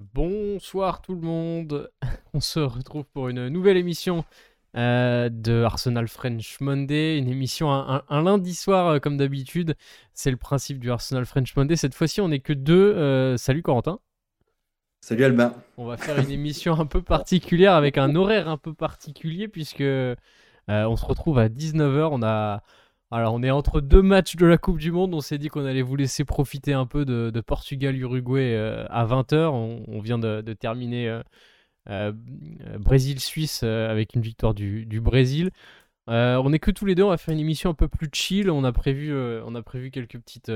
Bonsoir tout le monde. On se retrouve pour une nouvelle émission euh, de Arsenal French Monday, une émission un, lundi soir euh, comme d'habitude. C'est le principe du Arsenal French Monday. Cette fois-ci, on n'est que deux. Euh, salut Corentin. Salut Albin. On va faire une émission un peu particulière avec un horaire un peu particulier puisque on se retrouve à 19h. On a alors, on est entre deux matchs de la Coupe du Monde. On s'est dit qu'on allait vous laisser profiter un peu de, Portugal-Uruguay euh, à 20h. On, vient de, terminer euh, euh, Brésil-Suisse avec une victoire du, Brésil. on est que tous les deux. On va faire une émission un peu plus chill. On a prévu, on a prévu quelques, petites,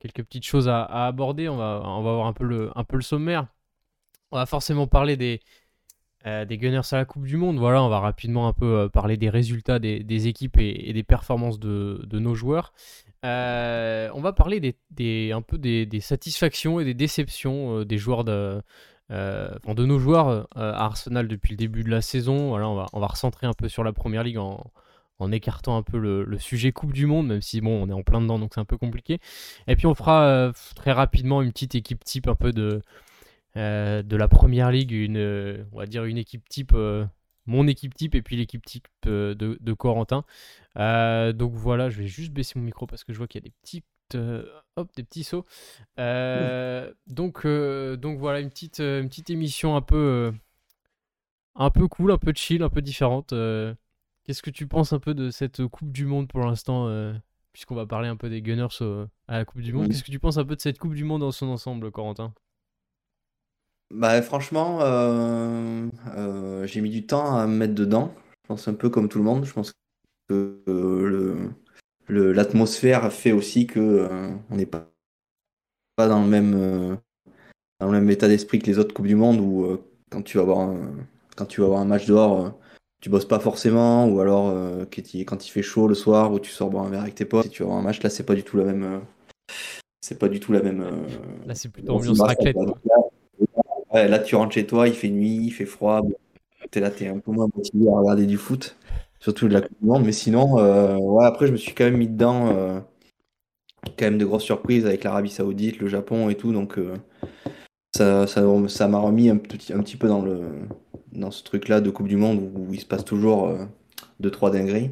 quelques petites choses à, aborder. On va, on va un peu, le, un peu le sommaire. On va forcément parler des, euh, des Gunners à la Coupe du Monde. Voilà, on va rapidement un peu euh, parler des résultats des, équipes et, des performances de, nos joueurs. Euh, on va parler des, un peu des, satisfactions et des déceptions des joueurs de, de nos joueurs à Arsenal depuis le début de la saison. Voilà, on va, on va recentrer un peu sur la Première Ligue en, écartant un peu le, sujet Coupe du Monde, même si bon, on est en plein dedans, donc c'est un peu compliqué. Et puis on fera très rapidement une petite équipe type un peu de euh, de la première ligue, une, on va dire une équipe type, euh, mon équipe type et puis l'équipe type euh, de, Corentin. donc voilà, je vais juste baisser mon micro parce que je vois qu'il y a des petites, hop, des petits sauts. donc, donc voilà, une petite, une petite émission un peu, un peu cool, un peu chill, un peu différente. Qu'est-ce que tu penses un peu de cette Coupe du Monde pour l'instant puisqu'on va parler un peu des Gunners à la Coupe du Monde. Qu'est-ce que tu penses un peu de cette Coupe du Monde dans son ensemble, Corentin? Bah, franchement, euh, euh, j'ai mis du temps à me mettre dedans. Je pense un peu comme tout le monde. Je pense que euh, le, l'atmosphère fait aussi que on n'est pas, pas dans le même dans le même état d'esprit que les autres coupes du monde où quand tu vas avoir un, quand tu vas avoir un match dehors, tu bosses pas forcément ou alors quand il fait chaud le soir où tu sors boire un verre avec tes potes et tu vas avoir un match là, c'est pas du tout la même c'est pas du tout la même Là, c'est plutôt ambiance raclette. Là, tu rentres chez toi, il fait nuit, il fait froid. T'es là, t'es un peu moins motivé à regarder du foot, surtout de la Coupe du Monde. Mais sinon, euh, ouais, après, je me suis quand même mis dedans. Euh, quand même de grosses surprises avec l'Arabie Saoudite, le Japon et tout. Donc, euh, ça, ça, m'a remis un petit, un petit peu dans, le, dans ce truc-là de Coupe du Monde où, il se passe toujours 2-3 dingueries.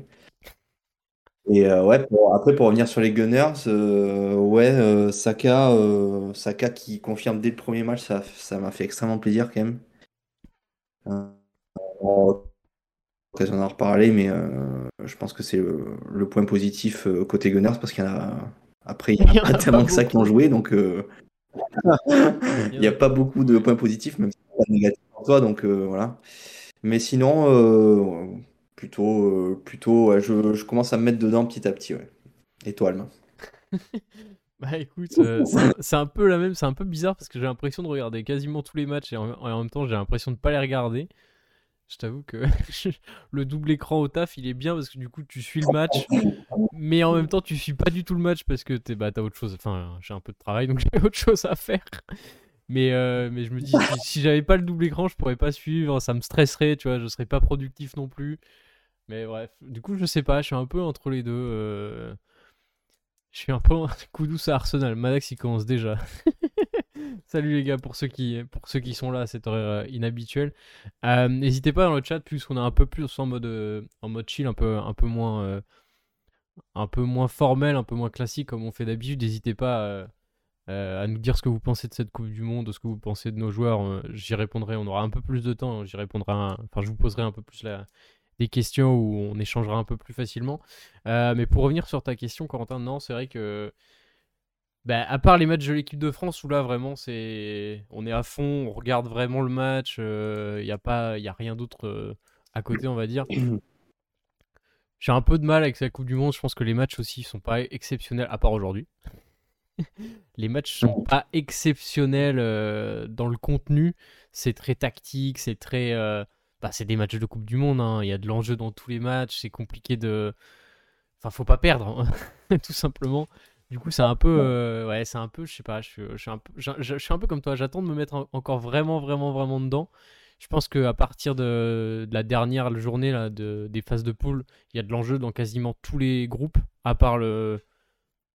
Et euh, ouais, après pour revenir sur les Gunners, euh, ouais, euh, Saka, Saka qui confirme dès le premier match, ça, ça m'a fait extrêmement plaisir quand même. on va en reparler, mais je pense que c'est le, point positif côté Gunners parce qu'il y en a après il y a, tellement que ça qui ont joué, donc il n'y a pas beaucoup de points positifs, même si c'est pas négatif pour toi, donc voilà. Mais sinon, plutôt, euh, plutôt je, commence à me mettre dedans petit à petit. Ouais. Et toi, Alma Bah écoute, euh, c'est un peu la même, c'est un peu bizarre parce que j'ai l'impression de regarder quasiment tous les matchs et en, même temps j'ai l'impression de pas les regarder. Je t'avoue que le double écran au taf il est bien parce que du coup tu suis le match, mais en même temps tu suis pas du tout le match parce que t'es, bah, t'as autre chose. Enfin, j'ai un peu de travail donc j'ai autre chose à faire. Mais, euh, mais je me dis, si, si j'avais pas le double écran, je pourrais pas suivre, ça me stresserait, tu vois, je serais pas productif non plus. Mais bref, du coup, je sais pas, je suis un peu entre les deux. Euh. Je suis un peu coup douce à Arsenal. Madax, il commence déjà. Salut les gars, pour ceux qui, pour ceux qui sont là à cette heure euh, inhabituelle. Euh, n'hésitez pas dans le chat, puisqu'on est un peu plus en mode, en mode chill, un peu, un peu moins, un peu moins formel, un peu moins classique comme on fait d'habitude. N'hésitez pas à nous dire ce que vous pensez de cette Coupe du Monde, ce que vous pensez de nos joueurs. J'y répondrai, on aura un peu plus de temps. J'y répondrai, enfin, je vous poserai un peu plus la, des questions où on échangera un peu plus facilement. Euh, mais pour revenir sur ta question, Corentin, non, c'est vrai que. Bah, à part les matchs de l'équipe de France où là vraiment c'est on est à fond, on regarde vraiment le match, il euh, n'y a pas il a rien d'autre euh, à côté on va dire. J'ai un peu de mal avec cette Coupe du Monde, je pense que les matchs aussi sont pas exceptionnels à part aujourd'hui. les matchs sont pas exceptionnels dans le contenu, c'est très tactique, c'est très bah, c'est des matchs de Coupe du Monde. Hein. Il y a de l'enjeu dans tous les matchs. C'est compliqué de. Enfin, faut pas perdre, hein, tout simplement. Du coup, c'est un peu. Euh, ouais, c'est un peu. Je sais pas. Je, suis un peu, je, suis un peu comme toi. J'attends de me mettre encore vraiment, vraiment, vraiment dedans. Je pense qu'à partir de, la dernière journée là, de, des phases de poule, il y a de l'enjeu dans quasiment tous les groupes, à part le.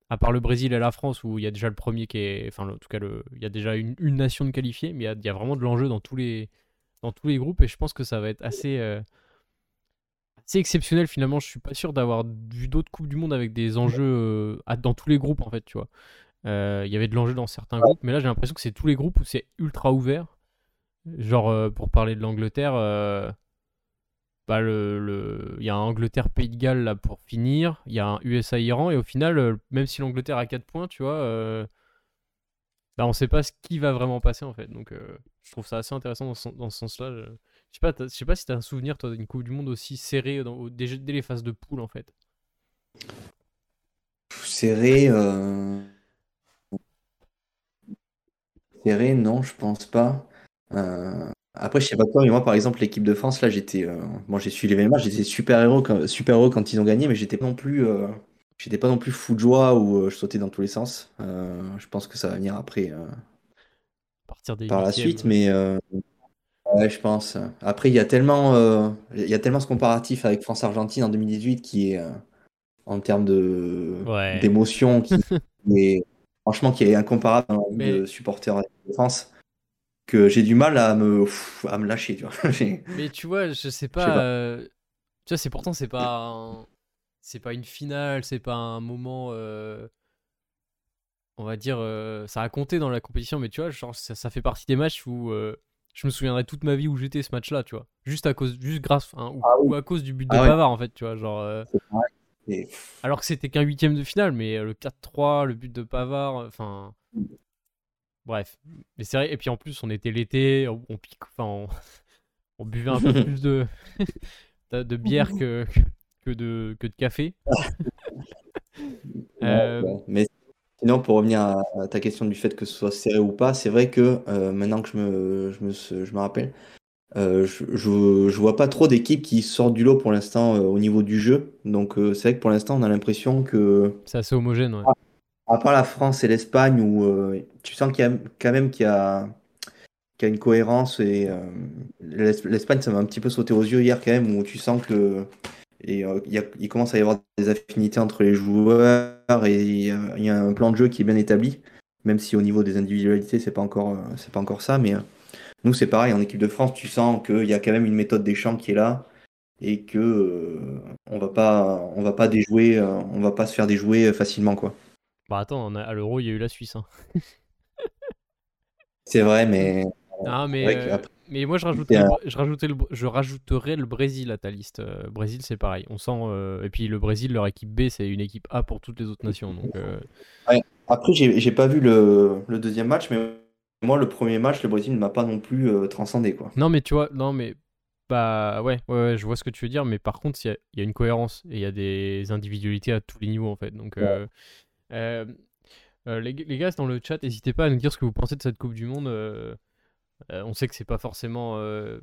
à part le Brésil et la France, où il y a déjà le premier qui est. Enfin, en tout cas, le, il y a déjà une, une nation de qualifiés, mais il y a, il y a vraiment de l'enjeu dans tous les dans tous les groupes et je pense que ça va être assez, euh, assez exceptionnel finalement. Je suis pas sûr d'avoir vu d'autres coupes du monde avec des enjeux euh, à- dans tous les groupes en fait, tu vois. Euh, Il y avait de l'enjeu dans certains groupes, mais là j'ai l'impression que c'est tous les groupes où c'est ultra ouvert. Genre pour parler de l'Angleterre, bah le, le- il y a un Angleterre-Pays de Galles là pour finir, il y a un USA-Iran et au final, même si l'Angleterre a 4 points, tu vois, euh, bah on sait pas ce qui va vraiment passer en fait. Donc euh, je trouve ça assez intéressant dans ce, sens-là. Je, sais pas, je sais pas si t'as un souvenir toi d'une Coupe du Monde aussi serrée dès, les phases de poule en fait. Serré, euh, serré, non, je pense pas. Euh, Après, je sais pas toi, mais moi, par exemple, l'équipe de France, là, j'étais, euh, bon, j'ai suivi les matchs, j'étais super héros, quand, super heureux quand ils ont gagné, mais j'étais pas non plus, euh, j'étais pas non plus fou de joie ou euh, je sautais dans tous les sens. Je pense que ça va venir après, partir des par la suite, mais euh, ouais, je pense. Après, il y a tellement, euh, il y a tellement ce comparatif avec France-Argentine en 2018 qui est, euh, en termes de Ouais. d'émotion, qui est franchement qui est incomparable dans la vie Mais- de supporter de France, que j'ai du mal à me, pff, à me lâcher, tu vois. Mais tu vois, je sais pas. sais pas. euh, tu vois, c'est pourtant c'est pas un- c'est pas une finale, c'est pas un moment. On va dire, euh, ça a compté dans la compétition, mais tu vois, genre, ça, ça fait partie des matchs où euh, je me souviendrai toute ma vie où j'étais ce match-là, tu vois. Juste à cause, juste grâce, hein, ou, Ah oui. ou à cause du but de Ah. Pavard en fait, tu vois, genre. euh, Et, alors que c'était qu'un huitième de finale, mais le 4-3, le but de Pavard, enfin. Bref, mais c'est vrai. Et puis en plus, on était l'été, on, on pique, enfin, on, on buvait un peu plus de de, bière que que de que de café. Euh, mais sinon, pour revenir à, à ta question du fait que ce soit serré ou pas, c'est vrai que euh, maintenant que je me, je me, je me rappelle, euh, je, je, je vois pas trop d'équipes qui sortent du lot pour l'instant euh, au niveau du jeu. Donc c'est vrai que pour l'instant, on a l'impression que c'est assez homogène, ouais. À part la France et l'Espagne, où tu sens qu'il y a quand même qu'il y a, qu'il y a une cohérence et l'Es- l'Espagne, ça m'a un petit peu sauté aux yeux hier quand même, où tu sens que et, euh, il, commence à y avoir des affinités entre les joueurs et il y a, il y a un plan de jeu qui est bien établi, même si au niveau des individualités, c'est pas encore, euh, c'est pas encore ça, mais euh, nous c'est pareil, en équipe de France, tu sens qu'il y a quand même une méthode des champs qui est là et que euh, on va pas, on va pas déjouer, euh, on va pas se faire déjouer facilement quoi. Bah attends, on a- à l'Euro, il y a eu la Suisse. hein. C'est vrai, mais Ah, mais, euh, après- mais moi, je rajouterais, je, rajouterais le, Br- je rajouterais le Brésil à ta liste. Euh, Brésil, c'est pareil. On sent. euh, et puis le Brésil, leur équipe B, c'est une équipe A pour toutes les autres nations. Donc, euh, Après, j'ai pas vu le, le deuxième match, mais moi, le premier match, le Brésil ne m'a pas non plus euh, transcendé, quoi. Non, mais tu vois, non, mais. Bah ouais, ouais, ouais, je vois ce que tu veux dire, mais par contre, il y a, il y a une cohérence et il y a des individualités à tous les niveaux en fait. Donc, les, les gars dans le chat, n'hésitez pas à nous dire ce que vous pensez de cette Coupe du Monde. Euh, on sait que c'est pas forcément euh,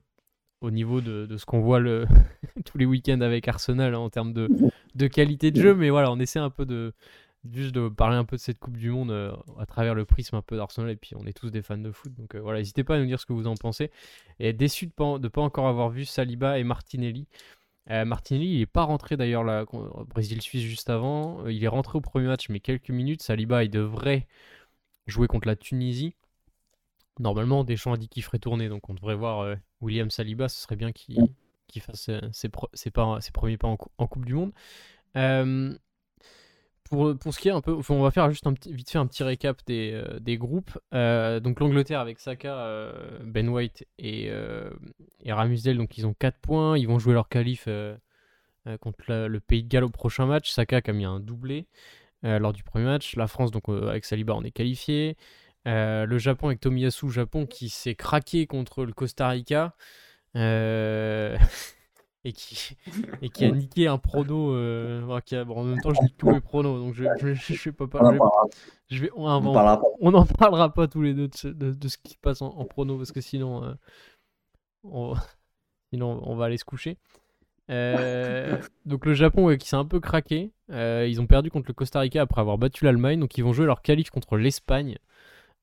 au niveau de, ce qu'on voit tous les week-ends avec Arsenal hein, en termes de, qualité de jeu, mais voilà, on essaie un peu de juste de parler un peu de cette Coupe du Monde euh, à travers le prisme un peu d'Arsenal et puis on est tous des fans de foot, donc voilà, n'hésitez pas à nous dire ce que vous en pensez. Et déçu de pas, pas encore avoir vu Saliba et Martinelli. Martinelli, il est pas rentré d'ailleurs là, Brésil-Suisse juste avant. Il est rentré au premier match, mais quelques minutes. Saliba, il devrait jouer contre la Tunisie. Normalement, Deschamps a dit qu'il ferait tourner, donc on devrait voir euh, William Saliba. Ce serait bien qu'il fasse euh, ses, pro- ses pas- ses premiers pas en, cou- en Coupe du Monde. Euh, pour, pour ce qui est un peu, enfin, on va faire juste un petit, vite fait un petit récap des, euh, des groupes. Donc l'Angleterre avec Saka, Ben White et, et Ramsdale, donc ils ont 4 points. Ils vont jouer leur qualif contre la- le Pays de Galles au prochain match. Saka qui a mis un doublé lors du premier match. La France, donc avec Saliba, on est qualifié. Euh, le Japon avec Tomiyasu, Japon qui s'est craqué contre le Costa Rica. Euh, et qui et qui a niqué un prono euh, enfin, qui a- bon, en même temps je nique tous mes pronos donc je je, je, pas On je vais, on, parlera pas. n'en parlera pas tous les deux de, ce- de- de ce qui se passe en, en prono parce que sinon on, sinon on va aller se coucher donc le Japon qui s'est un peu craqué ils ont perdu contre le Costa Rica après avoir battu l'Allemagne donc ils vont jouer leur qualif contre l'Espagne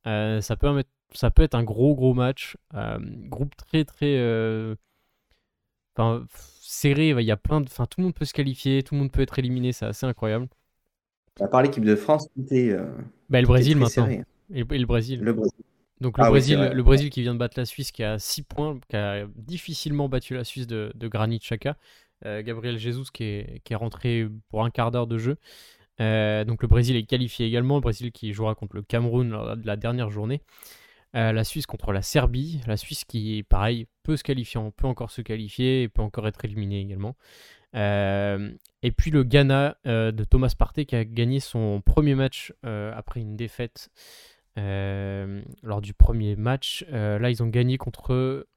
Euh, ça peut ça peut être un gros gros match Euh, groupe très très euh, enfin, serré il y a plein de enfin tout le monde peut se qualifier tout le monde peut être éliminé c'est assez incroyable À part l'équipe de France, c'était. bah, le Brésil maintenant. Et, le Brésil. Le Brésil. Donc le, ah Brésil, le Brésil qui vient de battre la Suisse, qui a 6 points, qui a difficilement battu la Suisse de, de Granit Xhaka. Gabriel Jesus qui est, qui est rentré pour un quart d'heure de jeu. Euh, donc le Brésil est qualifié également, le Brésil qui jouera contre le Cameroun lors de la dernière journée. Euh, la Suisse contre la Serbie, la Suisse qui, pareil, peut se qualifier, peut encore se qualifier et peut encore être éliminé également. Euh, et puis le Ghana de Thomas Partey qui a gagné son premier match après une défaite lors du premier match. là, ils ont gagné contre.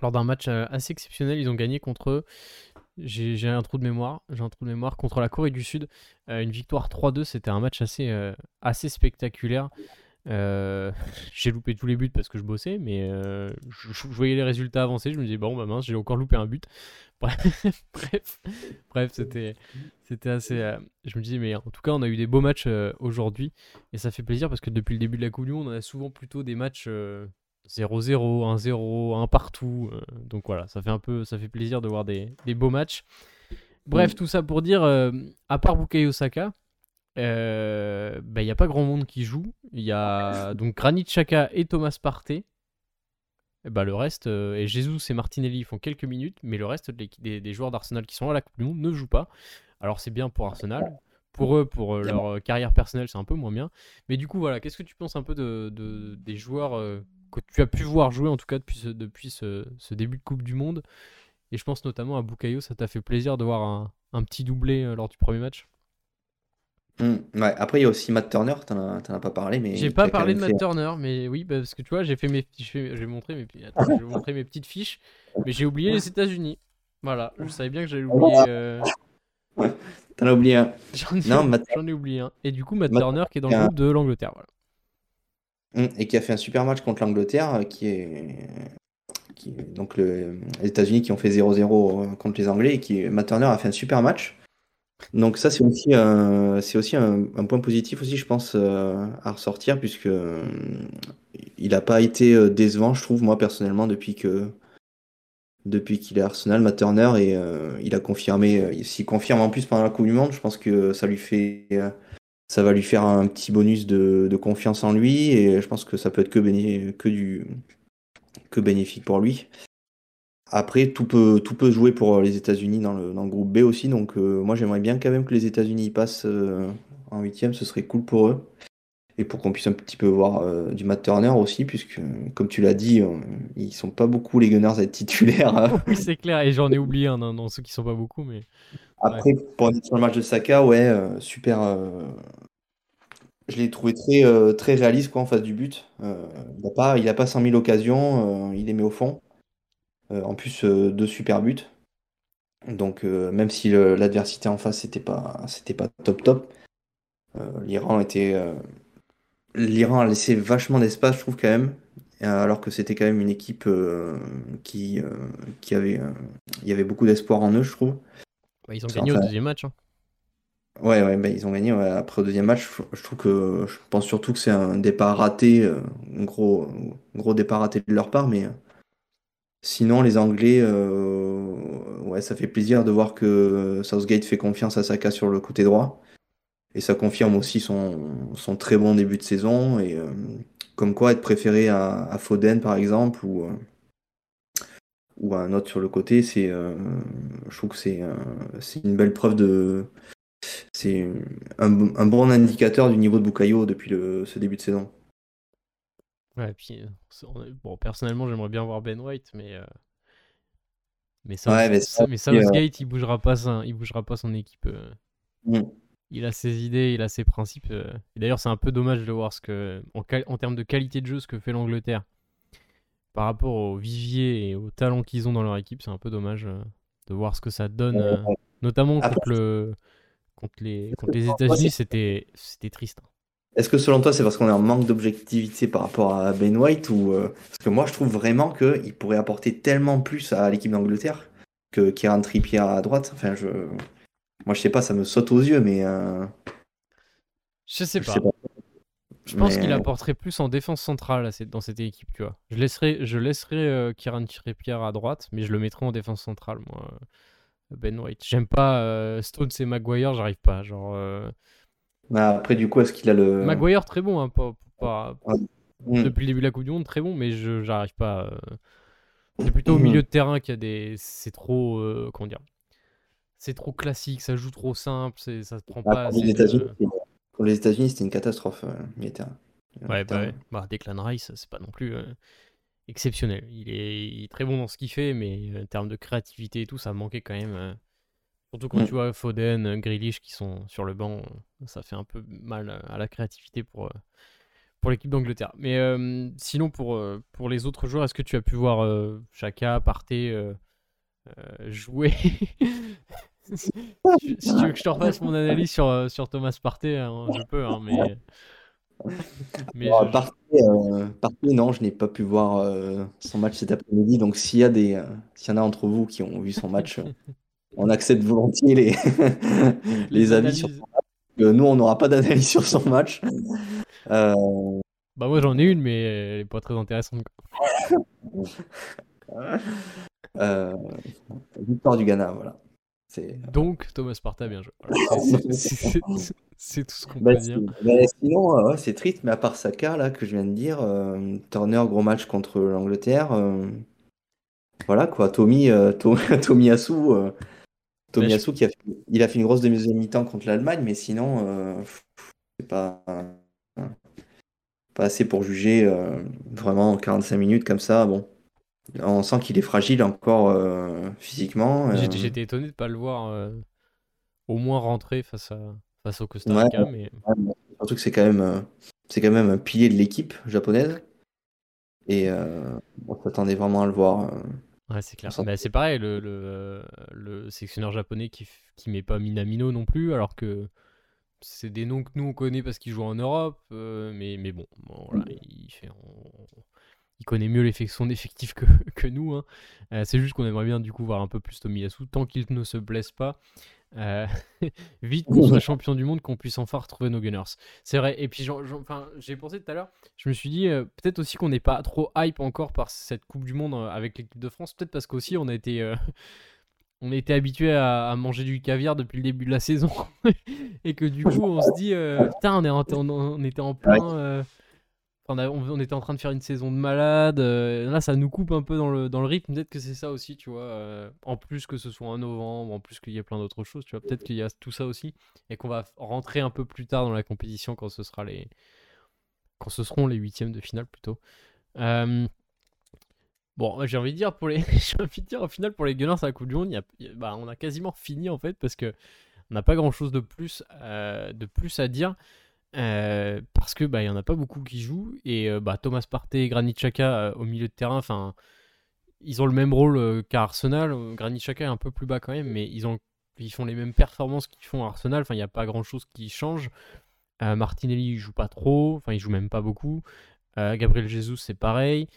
Lors d'un match assez exceptionnel, ils ont gagné contre j'ai un trou de mémoire. J'ai un trou de mémoire contre la Corée du Sud. Euh, une victoire 3-2, c'était un match assez, euh, assez spectaculaire. Euh, j'ai loupé tous les buts parce que je bossais, mais je, voyais les résultats avancer. Je me disais, bon, bah mince, j'ai encore loupé un but. Bref, bref, c'était, c'était assez. je me disais, mais en tout cas, on a eu des beaux matchs aujourd'hui. Et ça fait plaisir parce que depuis le début de la Coupe du Monde, on a souvent plutôt des matchs 0-0, 1-0, 1 partout. Euh, donc voilà, ça fait un peu, ça fait plaisir de voir des, beaux matchs. Bref, mm. tout ça pour dire, euh, à part Bukayo Saka, euh, bah, il n'y a pas grand monde qui joue. Il y a donc Granit Xhaka et Thomas Partey. Et bah, le reste, et Jesus et Martinelli font quelques minutes, mais le reste des, des, joueurs d'Arsenal qui sont à la Coupe du Monde ne jouent pas. Alors c'est bien pour Arsenal. Pour eux, pour leur carrière personnelle, c'est un peu moins bien. Mais du coup, voilà, qu'est-ce que tu penses un peu de des joueurs que tu as pu voir jouer en tout cas depuis ce, depuis ce, début de Coupe du Monde. Et je pense notamment à Bukayo, ça t'a fait plaisir de voir un, petit doublé euh, lors du premier match? Mmh, ouais. Après, il y a aussi Matt Turner, t'en as, as, pas parlé. mais J'ai pas parlé de Matt Turner, mais oui, bah, parce que tu vois, j'ai fait mes, j'ai montré mes, montré mes petites fiches, mais j'ai oublié les États-Unis. Voilà, je savais bien que j'allais oublier. Euh... T'en as oublié un. J'en ai, oublié un. Et du coup, Matt, Turner qui est dans le groupe de l'Angleterre. Voilà. Mmh, et qui a fait un super match contre l'Angleterre, euh, qui est, donc le, les États-Unis qui ont fait 0-0 euh, contre les Anglais et qui Matt Turner a fait un super match. Donc ça c'est aussi aussi un, point positif aussi je pense euh, à ressortir puisque il n'a pas été décevant je trouve moi personnellement depuis que depuis qu'il est Arsenal Matt Turner et il a confirmé s'il confirme en plus pendant la Coupe du Monde je pense que ça lui fait ça va lui faire un petit bonus de, confiance en lui et je pense que ça peut être que, bénéfique pour lui. Après, tout peut, jouer pour les États-Unis dans le, groupe B aussi, donc euh, moi j'aimerais bien quand même que les États-Unis passent euh, en huitième, ce serait cool pour eux. Et pour qu'on puisse un petit peu voir euh, du Matt Turner aussi, puisque comme tu l'as dit, ils sont pas beaucoup les Gunners à être titulaires. oui, c'est clair, et j'en ai oublié un dans ceux qui sont pas beaucoup, mais. Après, pour être sur le match de Saka, ouais, euh, super. Euh, je l'ai trouvé très, euh, très réaliste quoi, en face du but. il n'a pas, pas 100 000 occasions, il les met au fond. en plus, deux super buts. Donc, même si l'adversité en face, c'était pas, pas top top, l'Iran était. L'Iran a laissé vachement d'espace, je trouve, quand même. Alors que c'était quand même une équipe qui, qui avait. y avait beaucoup d'espoir en eux, je trouve. Bah, ils ont gagné au deuxième match. Hein. Ouais, ouais, bah, ils ont gagné après au deuxième match. Je trouve que je pense surtout que c'est un départ raté, euh, un gros, gros départ raté de leur part, mais euh, sinon les Anglais, euh, ouais, ça fait plaisir de voir que Southgate fait confiance à Saka sur le côté droit. Et ça confirme aussi son, son très bon début de saison. Et comme quoi être préféré à, à Foden par exemple, ou, ou un autre sur le côté, c'est, euh, je trouve que c'est, euh, c'est une belle preuve de. C'est un, un, bon indicateur du niveau de Bukayo depuis le, ce début de saison. Ouais, puis, euh, bon, personnellement, j'aimerais bien voir Ben White, mais. Mais, ça, ouais, mais, Southgate, il bougera pas, son, il bougera pas son équipe. Mm. Il a ses idées, il a ses principes. Et d'ailleurs, c'est un peu dommage de voir ce que, en, en termes de qualité de jeu, ce que fait l'Angleterre par rapport au vivier et au talent qu'ils ont dans leur équipe, c'est un peu dommage euh, de voir ce que ça donne, euh, notamment contre, le, contre les, contre les États-Unis, c'était, triste. Hein. Est-ce que selon toi, c'est parce qu'on est en manque d'objectivité par rapport à Ben White ou euh, parce que moi, je trouve vraiment qu'il pourrait apporter tellement plus à l'équipe d'Angleterre que Kieran Trippier à droite. Enfin, je, moi, je sais pas, ça me saute aux yeux, mais. Je sais pas. Je pense qu'il apporterait plus en défense centrale dans cette équipe, tu vois. Je laisserai, je laisserai euh, Kieran Trippier à droite, mais je le mettrai en défense centrale, moi. Euh, ben White. J'aime pas euh, Stones et Maguire, j'arrive pas. Genre, Après, du coup, est-ce qu'il a le. Maguire, très bon, hein, pas, pas- Mm. depuis le début de la Coupe du Monde, très bon, mais je j'arrive pas. euh, C'est plutôt au Mm. milieu de terrain qu'il y a des. C'est trop. euh, comment dire C'est trop classique, ça joue trop simple, ça se prend Ah, pas assez. les États-Unis, pour les États-Unis, c'était une catastrophe. euh, terrain. Ouais, bah, ouais. Bah, Declan Rice, c'est pas non plus euh, exceptionnel. Il est, il est très bon dans ce qu'il fait, mais euh, en termes de créativité et tout, ça manquait quand même. euh, Surtout quand Mm. tu vois Foden, euh, Grealish qui sont sur le banc, euh, ça fait un peu mal euh, à la créativité pour, euh, pour l'équipe d'Angleterre. Mais euh, sinon, pour, euh, pour les autres joueurs, est-ce que tu as pu voir euh, Chaka, Partey euh, euh, jouer? si, tu- veux que je te refasse mon analyse sur, euh, sur Thomas Partey, hein, je peux, hein, mais. mais Bon, je- je- Partey, euh, Partey, non, je n'ai pas pu voir euh, son match cet après-midi. Donc, s'il y a des, euh, s'il y en a entre vous qui ont vu son match, on accepte volontiers les, les, avis sur son match. Nous, on n'aura pas d'analyse sur son match. Bah moi j'en ai une mais elle est pas très intéressante. victoire du Ghana, voilà. C'est Donc Thomas Partey a bien joué. Voilà, c'est- tout ce qu'on Bah, peut dire. bah, sinon, euh, ouais, c'est triste, mais à part Saka, là, que je viens de dire, euh, Turner, gros match contre l'Angleterre. euh, voilà, quoi. Tommy, euh, To- Tomiyasu, euh, Tomiyasu qui a fait, il a fait une grosse deuxième mi-temps contre l'Allemagne, mais sinon, euh, c'est pas, pas assez pour juger euh, vraiment en 45 minutes comme ça. Bon, on sent qu'il est fragile encore euh, physiquement. euh, J'étais j'étais étonné de pas le voir euh, au moins rentrer face à face au Costa Ouais. Rica, mais Ouais, mais surtout que c'est quand même, c'est quand même un pilier de l'équipe japonaise. Et on s'attendait vraiment à le voir. ouais, c'est clair. Bah, c'est pareil, le, le, le sélectionneur japonais qui, qui met pas Minamino non plus, alors que c'est des noms que nous on connaît parce qu'ils jouent en Europe, euh, mais, mais bon, bon, voilà, il, fait, on- il connaît mieux son effectif que, que nous. hein. Euh, c'est juste qu'on aimerait bien du coup voir un peu plus Tomiyasu, tant qu'il ne se blesse pas. Euh, vite qu'on soit champion du monde, qu'on puisse enfin retrouver nos Gunners. C'est vrai. Et puis, j'ai pensé tout à l'heure, je me suis dit euh, peut-être aussi qu'on n'est pas trop hype encore par cette Coupe du Monde avec l'équipe de France. Peut-être parce qu'aussi on a été, on été habitué à, à manger du caviar depuis le début de la saison et que du coup on se dit putain on était en plein. On, a- était en train de faire une saison de malade. euh, là, ça nous coupe un peu dans le, dans le rythme. Peut-être que c'est ça aussi, tu vois. euh, en plus que ce soit en novembre, en plus qu'il y ait plein d'autres choses, tu vois. Peut-être qu'il y a tout ça aussi. Et qu'on va rentrer un peu plus tard dans la compétition quand ce, sera les... quand ce seront les huitièmes de finale plutôt. Euh, Bon, j'ai envie de dire pour les, j'ai envie de dire au final pour les Gunners à la Coupe du Monde, bah, on a quasiment fini en fait parce que on n'a pas grand chose de plus, de plus à dire. Euh, parce que bah il y en a pas beaucoup qui jouent et euh, bah Thomas Partey, Granit Xhaka euh, au milieu de terrain, enfin ils ont le même rôle qu'à Arsenal. Granit Xhaka est un peu plus bas quand même, mais ils ont ils font les mêmes performances qu'ils font à Arsenal. Enfin il n'y a pas grand chose qui change. Martinelli il joue pas trop, enfin il joue même pas beaucoup. Gabriel Jesus c'est pareil.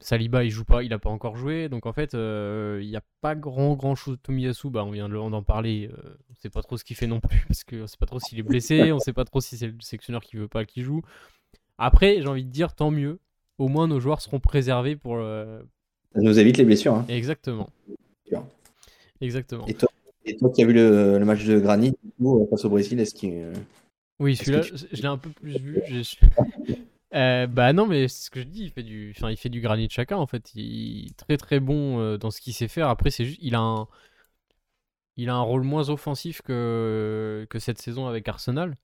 Euh, Saliba il joue pas, il a pas encore joué, donc en fait euh, il n'y a pas grand grand chose. Tomiyasu, bah on vient d'en parler, euh, on sait pas trop ce qu'il fait non plus parce que on sait pas trop s'il est blessé, on sait pas trop si c'est le sélectionneur qui veut pas qu'il joue. Après j'ai envie de dire tant mieux, au moins nos joueurs seront préservés pour le... Ça nous évite les blessures. hein. exactement. Exactement. Et toi, et toi qui as vu le, le match de Granit euh, face au Brésil, est-ce qu'il. euh, Oui, celui-là, je l'ai un peu plus vu. Euh, bah non, mais c'est ce que je dis, il fait du, enfin, il fait du granit chacun en fait. Il est très très bon euh, dans ce qu'il sait faire. Après, c'est juste, il a un, il a un rôle moins offensif que que cette saison avec Arsenal.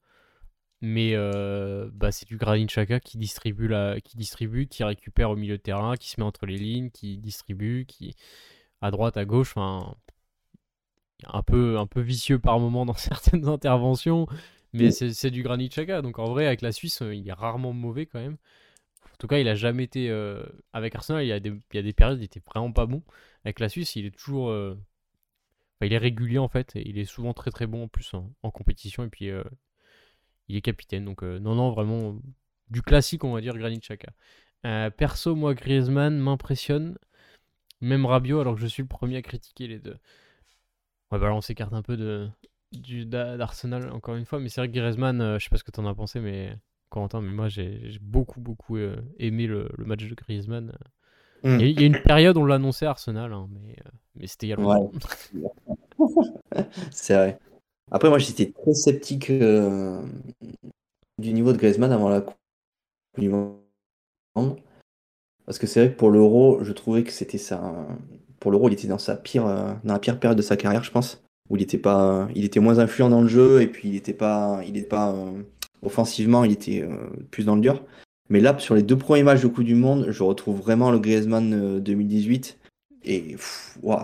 Mais euh, bah, c'est du granit chacun qui distribue qui distribue, qui récupère au milieu de terrain, qui se met entre les lignes, qui distribue, qui à droite, à gauche. Enfin, un peu, un peu vicieux par moment dans certaines interventions. Mais c'est du Granit Xhaka. Donc en vrai, avec la Suisse, euh, il est rarement mauvais quand même. En tout cas, il a jamais été. euh, avec Arsenal, il y, a des, il y a des périodes où il était vraiment pas bon. Avec la Suisse, il est toujours. euh, enfin, il est régulier en fait. Et il est souvent très très bon en plus en, en compétition. Et puis, euh, il est capitaine. Donc, non, non, vraiment. Du classique, on va dire, Granit Xhaka. Perso, moi, Griezmann m'impressionne. Même Rabiot, alors que je suis le premier à critiquer les deux. Ouais, bah là, on s'écarte un peu de, du, d'A- d'Arsenal encore une fois, mais c'est vrai que Griezmann, euh, je sais pas ce que t'en as pensé, mais Corentin, mais moi j'ai beaucoup beaucoup euh, aimé le, le match de Griezmann. Hmm. Il y, a- il y a une période on l'annonçait à Arsenal, hein, mais, euh, mais c'était il y a longtemps. C'est vrai. Après, moi, j'étais très sceptique du niveau de Griezmann avant la Coupe du Monde. Parce que c'est vrai que pour l'Euro, je trouvais que c'était ça. Pour l'Euro, il était dans sa pire, dans la pire période de sa carrière, je pense, où il était pas, il était moins influent dans le jeu et puis il était pas, il était pas euh, offensivement, il était plus dans le dur. Mais là, sur les deux premiers matchs de Coupe du Monde, je retrouve vraiment le Griezmann 2018 et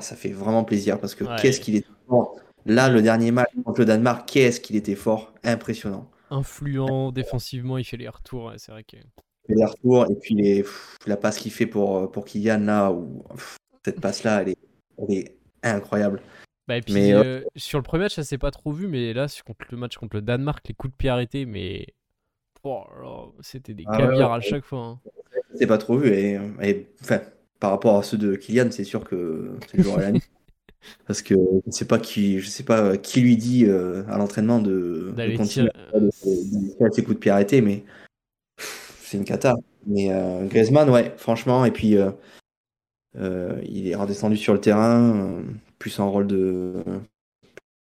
ça fait vraiment plaisir parce que qu'est-ce qu'il est fort. Là, le dernier match contre le Danemark, qu'est-ce qu'il était fort, impressionnant. Influent défensivement, il fait les retours, c'est vrai que. Il fait les retours et puis les, la passe qu'il fait pour, pour Kylian là, où, cette passe là, elle est, elle est incroyable. Bah et puis mais, euh, sur le premier match, ça s'est pas trop vu, mais là, contre le match contre le Danemark, les coups de pied arrêtés, mais oh c'était des ah caviars à chaque fois. Hein. C'est pas trop vu et, et enfin, par rapport à ceux de Kylian, c'est sûr que c'est le jour à la nuit. Parce que je sais pas qui, je sais pas qui lui dit euh, à l'entraînement de, de continuer à ses coups de pied arrêtés, mais c'est une cata. Mais euh, Griezmann, ouais, franchement, et puis euh, il est redescendu sur le terrain, plus en rôle de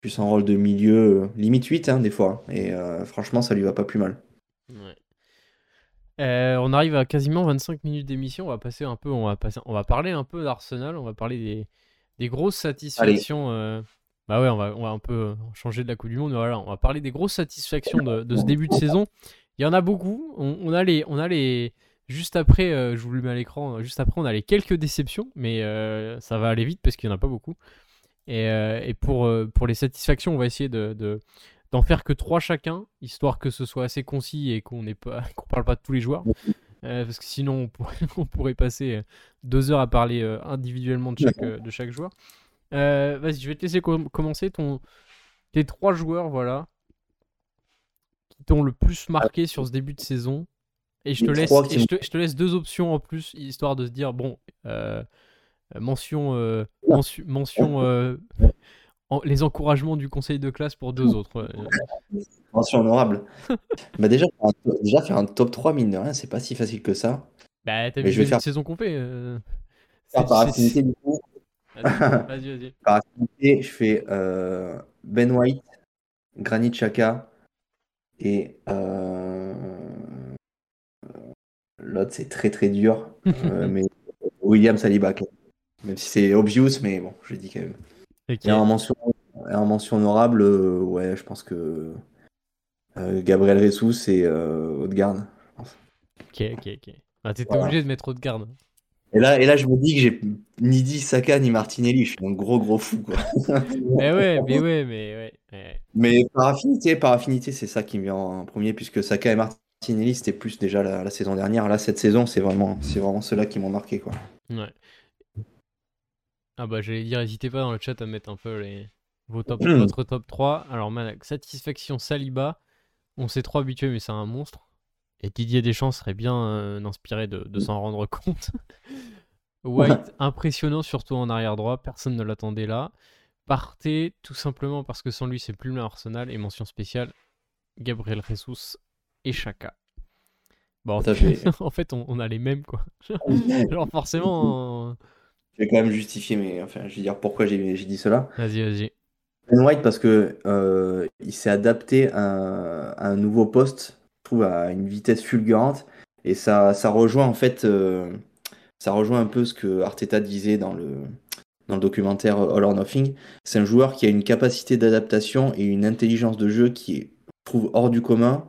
plus en rôle de milieu, limite 8 hein, des fois. Et franchement, ça lui va pas plus mal. Ouais. Euh, on arrive à quasiment 25 minutes d'émission. On va passer un peu, on va passer, on va parler un peu d'Arsenal. On va parler des, des grosses satisfactions. Euh, bah ouais, on va, on va un peu changer de la Coupe du Monde. voilà, on va parler des grosses satisfactions de, ce début de saison. Il y en a beaucoup. On, a les, on a les, juste après, euh, je vous le mets à l'écran. Juste après, on a les quelques déceptions, mais ça va aller vite parce qu'il y en a pas beaucoup. Et, et pour, pour les satisfactions, on va essayer de d'en faire que trois chacun, histoire que ce soit assez concis et qu'on ne pas, qu'on parle pas de tous les joueurs. Euh, parce que sinon, on pourrait, passer euh, deux heures à parler euh, individuellement de chaque, de chaque joueur. Vas-y, je vais te laisser commencer ton, tes trois joueurs, voilà, qui t'ont le plus marqué sur ce début de saison. Et je te, laisse, je, te, laisse deux options en plus, histoire de se dire, bon, mention, mention, mention les encouragements du conseil de classe pour deux autres. Mention honorable. bah déjà, déjà, faire un top 3, mine de rien, c'est pas si facile que ça. Bah, t'as vu je vais faire... saison qu'on fait. Euh... par affinité, du coup. Vas-y, vas-y. Par affinité, je fais euh, Ben White, Granit Chaka et euh... l'autre, c'est très très dur. euh, mais William Saliba, même si c'est obvious, mais bon, je le dis quand même. Et en mention, en mention honorable, euh, ouais, je pense que euh, Gabriel Ressous et euh, Haute-Garde. Ok, ok, ok. Ah, T'étais obligé de mettre Haute-Garde. Et là, et là, je me dis que j'ai ni dit Saka ni Martinelli. Je suis un gros gros fou. Quoi. mais ouais, mais ouais, mais ouais. Mais par affinité, par affinité, c'est ça qui me vient en premier, puisque Saka et Martinelli, c'était plus déjà la, la, saison dernière. Là, cette saison, c'est vraiment, c'est vraiment ceux-là qui m'ont marqué, quoi. Ouais. Ah bah j'allais dire, n'hésitez pas dans le chat à mettre un peu les... Vos top, votre top 3. Alors satisfaction Saliba. On s'est trop habitué mais c'est un monstre. Et Didier Deschamps serait bien euh, inspiré de, s'en rendre compte. White, impressionnant surtout en arrière droit, personne ne l'attendait là. Partez tout simplement parce que sans lui c'est plus le Arsenal. Et mention spéciale, Gabriel Jesus et Chaka. Bon, en, fait, en fait on, a les mêmes quoi. Genre forcément... Je vais quand même justifier, mais enfin, je vais dire pourquoi j'ai dit cela. Vas-y, vas-y. Ben White, parce que euh, il s'est adapté à, un nouveau poste, je trouve, à une vitesse fulgurante. Et ça, ça rejoint en fait, euh, ça rejoint un peu ce que Arteta disait dans le, dans le documentaire All or Nothing. C'est un joueur qui a une capacité d'adaptation et une intelligence de jeu qui est, je trouve, hors du commun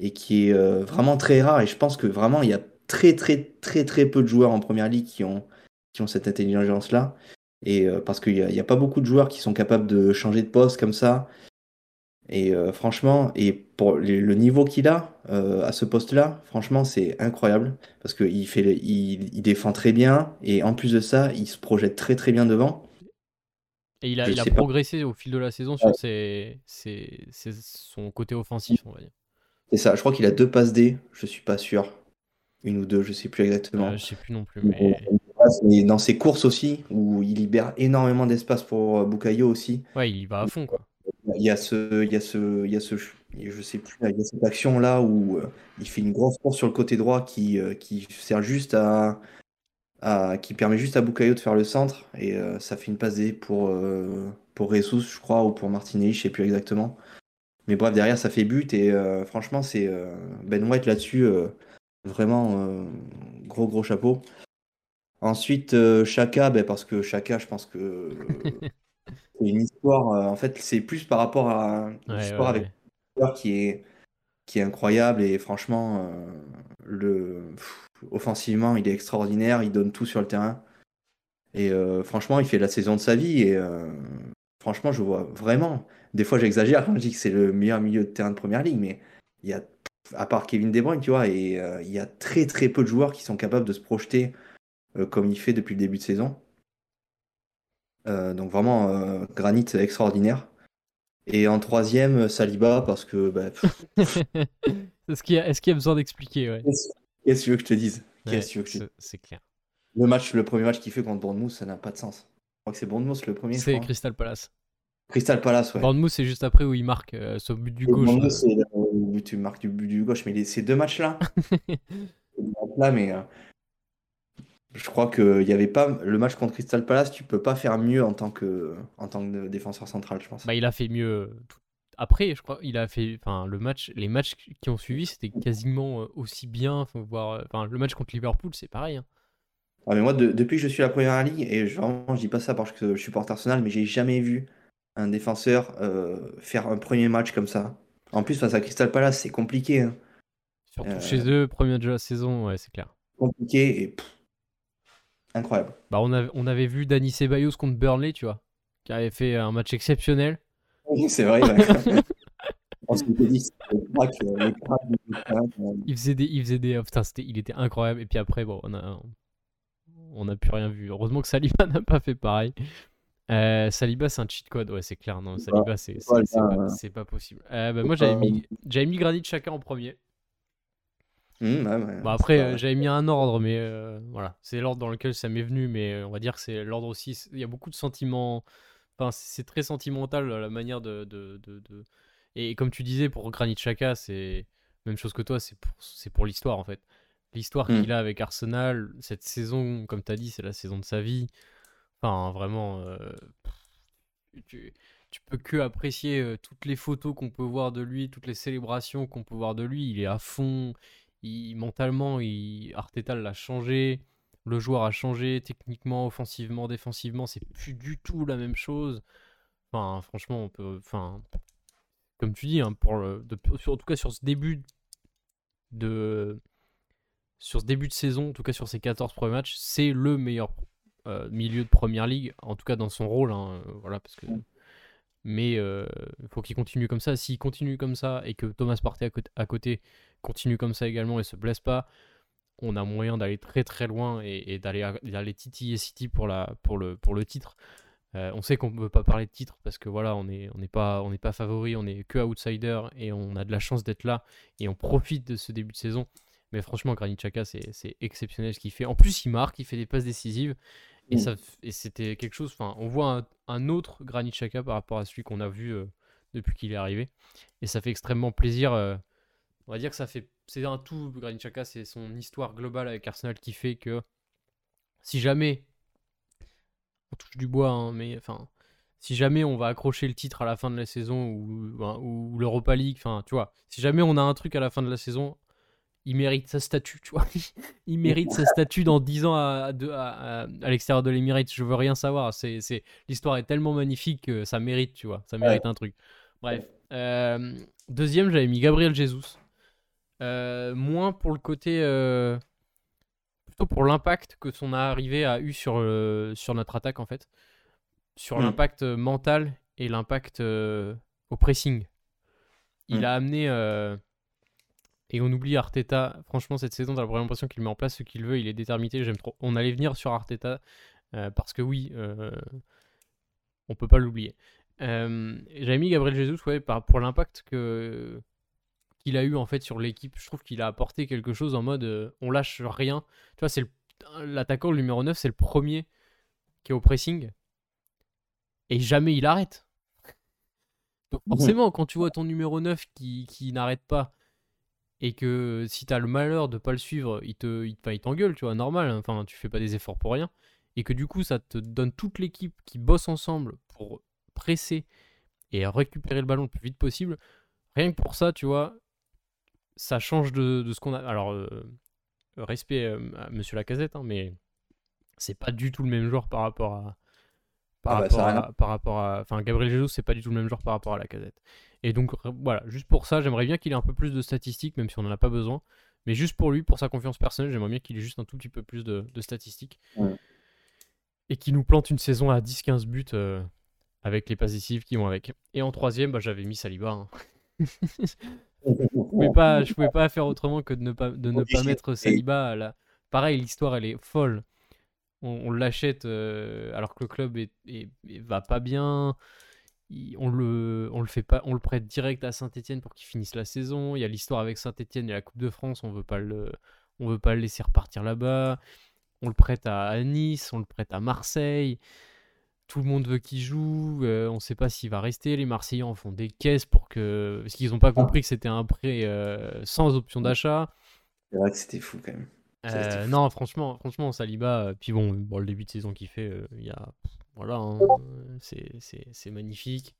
et qui est euh, vraiment très rare. Et je pense que vraiment, il y a très, très, très, très peu de joueurs en première ligue qui ont qui ont cette intelligence-là. Et euh, parce qu'il n'y a, pas beaucoup de joueurs qui sont capables de changer de poste comme ça. Et euh, franchement, et pour le niveau qu'il a euh, à ce poste-là, franchement, c'est incroyable. Parce qu'il fait, il, défend très bien. Et en plus de ça, il se projette très très bien devant. Et il a, il a progressé au fil de la saison sur ses, son côté offensif, on va dire. C'est ça, je crois qu'il a deux passes D, je suis pas sûr. Une ou deux, je sais plus exactement. je sais plus non plus. Mais mais dans ses courses aussi, où il libère énormément d'espace pour euh, Bukayo aussi. Ouais, il va à fond, quoi. Il y a ce, il y a ce, il y a ce, je sais plus, il y a cette action là où euh, il fait une grosse course sur le côté droit qui, euh, qui sert juste à, à, qui permet juste à Bukayo de faire le centre et ça fait une passe D pour pour Jesus, je crois, ou pour Martinelli, je sais plus exactement. Mais bref, derrière, ça fait but et franchement, c'est Ben White là-dessus, vraiment gros gros chapeau. Ensuite, Chaka, ben, parce que Chaka, je pense que c'est une histoire. en fait, c'est plus par rapport à une histoire avec qui est qui est incroyable et franchement, le offensivement, il est extraordinaire, il donne tout sur le terrain. Et franchement, il fait la saison de sa vie et franchement, je vois vraiment. Des fois, j'exagère quand je dis que c'est le meilleur milieu de terrain de première ligue, mais il y a, à part Kevin De Bruyne, tu vois, et euh, il y a très très peu de joueurs qui sont capables de se projeter euh, comme il fait depuis le début de saison. Euh, donc vraiment, Granit extraordinaire. Et en troisième, Saliba, parce que. Bah, est-ce qu'il y, a besoin d'expliquer ouais. Qu'est-ce que tu veux que je te dise? C'est clair. Le match, le premier match qu'il fait contre Bournemouth, ça n'a pas de sens crois que c'est Bournemouth le premier. C'est Crystal Palace. Crystal Palace, ouais. Bournemouth, c'est juste après où il marque euh, ce but du gauche. Bournemouth, c'est tu marques du but du gauche, mais ces deux matchs-là, là, mais euh, je crois qu'il n'y avait pas le match contre Crystal Palace, tu peux pas faire mieux en tant que, en tant que défenseur central, je pense. Bah, il a fait mieux. Euh, après, je crois, il a fait, enfin, le match, les matchs qui ont suivi, c'était quasiment aussi bien. Voir, enfin, le match contre Liverpool, c'est pareil. Hein. Ah, mais moi, depuis que je suis à la première ligue, et je, vraiment, je dis pas ça parce que je supporte Arsenal, mais j'ai jamais vu un défenseur euh, faire un premier match comme ça. En plus, face à Crystal Palace, c'est compliqué. Hein. Surtout euh, chez eux, premier match de la saison, ouais, c'est clair. Compliqué et incroyable. Bah, on, avait, on avait vu Dani Ceballos contre Burnley, tu vois, qui avait fait un match exceptionnel. Oui, c'est vrai. il faisait des, il faisait des, oh, putain, il était incroyable. Et puis après, bon, on a, on n'a plus rien vu. Heureusement que Saliba n'a pas fait pareil. Euh, Saliba, c'est un cheat code, ouais, c'est clair. Non, Saliba, c'est pas, possible. Euh, bah, moi, j'avais mis, mis Granit chacun en premier. Mmh, bah, après, euh, j'avais mis un ordre, mais voilà, c'est l'ordre dans lequel ça m'est venu, mais on va dire que c'est l'ordre aussi. Il y a beaucoup de sentiments. Enfin, c'est très sentimental la manière de, de, de, Et comme tu disais, pour Granit Chaka, c'est même chose que toi, c'est pour, pour l'histoire en fait l'histoire qu'il mm. a avec Arsenal, cette saison, comme tu as dit, c'est la saison de sa vie. Enfin, vraiment, euh, tu, peux que apprécier euh, toutes les photos qu'on peut voir de lui, toutes les célébrations qu'on peut voir de lui. Il est à fond. Mentalement, il, Arteta l'a changé. Le joueur a changé techniquement, offensivement, défensivement. C'est plus du tout la même chose. Enfin, franchement, on peut. Enfin, comme tu dis, hein, pour en tout cas sur ce début de sur ce début de saison, en tout cas sur ces 14 premiers matchs, c'est le meilleur euh, milieu de première ligue, en tout cas dans son rôle. Hein, voilà, parce que... Mais il euh, faut qu'il continue comme ça. S'il continue comme ça et que Thomas Partey à côté, continue comme ça également et se blesse pas, on a moyen d'aller très très loin et, d'aller titiller City pour, la, pour, le, pour le titre. on sait qu'on ne peut pas parler de titre parce que voilà, on n'est on pas, on pas favori, on est que outsider et on a de la chance d'être là et on profite de ce début de saison. Mais franchement, Granit Xhaka, c'est exceptionnel ce qu'il fait. En plus, il marque, il fait des passes décisives. Et, mm. et c'était quelque chose. Enfin, on voit un, autre Granit Xhaka par rapport à celui qu'on a vu euh, depuis qu'il est arrivé. Et ça fait extrêmement plaisir. Euh, on va dire que ça fait. C'est un tout, Granit Xhaka, c'est son histoire globale avec Arsenal qui fait que si jamais. On touche du bois, hein, mais enfin. Si jamais on va accrocher le titre à la fin de la saison ou, ou l'Europa League, enfin, tu vois, si jamais on a un truc à la fin de la saison, il mérite sa statue, tu vois. il mérite sa statue dans 10 ans à, à, à, l'extérieur de l'Emirates. Je veux rien savoir. C'est, c'est... L'histoire est tellement magnifique que ça mérite, tu vois. Ça mérite un truc. Bref. Euh, deuxième, j'avais mis Gabriel Jesus. Euh, moins pour le côté. Euh, plutôt pour l'impact que son arrivée a eu sur, sur notre attaque, en fait. Sur mm. l'impact mental et l'impact au pressing. Il mm. a amené et on oublie Arteta. Franchement, cette saison, t'as la l'impression qu'il met en place ce qu'il veut. Il est déterminé. J'aime trop. On allait venir sur Arteta euh, parce que oui, euh, on peut pas l'oublier. Euh, J'avais mis Gabriel Jesus ouais, pour l'impact que qu'il a eu en fait sur l'équipe. Je trouve qu'il a apporté quelque chose en mode euh, on lâche rien. Tu vois, c'est l'attaquant le numéro 9, c'est le premier qui est au pressing et jamais il arrête. Donc forcément, quand tu vois ton numéro 9 qui, qui n'arrête pas et que si t'as le malheur de pas le suivre, il te, il, t'engueule, tu vois, normal. Hein. Enfin, tu fais pas des efforts pour rien. Et que du coup, ça te donne toute l'équipe qui bosse ensemble pour presser et récupérer le ballon le plus vite possible. Rien que pour ça, tu vois, ça change de, ce qu'on a. Alors, euh, respect à Monsieur Lacazette, hein, mais c'est pas du tout le même joueur par rapport à. Par, ah bah, rapport, à, par rapport à. Enfin, Gabriel Jesus, c'est pas du tout le même joueur par rapport à Lacazette. Et donc, voilà, juste pour ça, j'aimerais bien qu'il ait un peu plus de statistiques, même si on n'en a pas besoin. Mais juste pour lui, pour sa confiance personnelle, j'aimerais bien qu'il ait juste un tout petit peu plus de, statistiques. Et qu'il nous plante une saison à 10-15 buts euh, avec les passifs qui vont avec. Et en troisième, bah, j'avais mis Saliba. Hein. je pouvais pas, je pouvais pas faire autrement que de ne pas, de ne pas mettre Saliba. À la... Pareil, l'histoire, elle est folle. On, l'achète euh, alors que le club est, va pas bien on le, on le fait pas, on le prête direct à Saint-Etienne pour qu'il finisse la saison. Il y a l'histoire avec Saint-Etienne et la Coupe de France, on veut pas le, on veut pas le laisser repartir là-bas. On le prête à, Nice, on le prête à Marseille. Tout le monde veut qu'il joue. Euh, on ne sait pas s'il va rester. Les Marseillais en font des caisses pour que, parce qu'ils n'ont pas compris que c'était un prêt euh, sans option d'achat. C'est vrai que c'était fou quand même. Euh, non, franchement, franchement, Saliba. Puis bon, bon, le début de saison qu'il fait, il y a voilà, hein, c'est magnifique.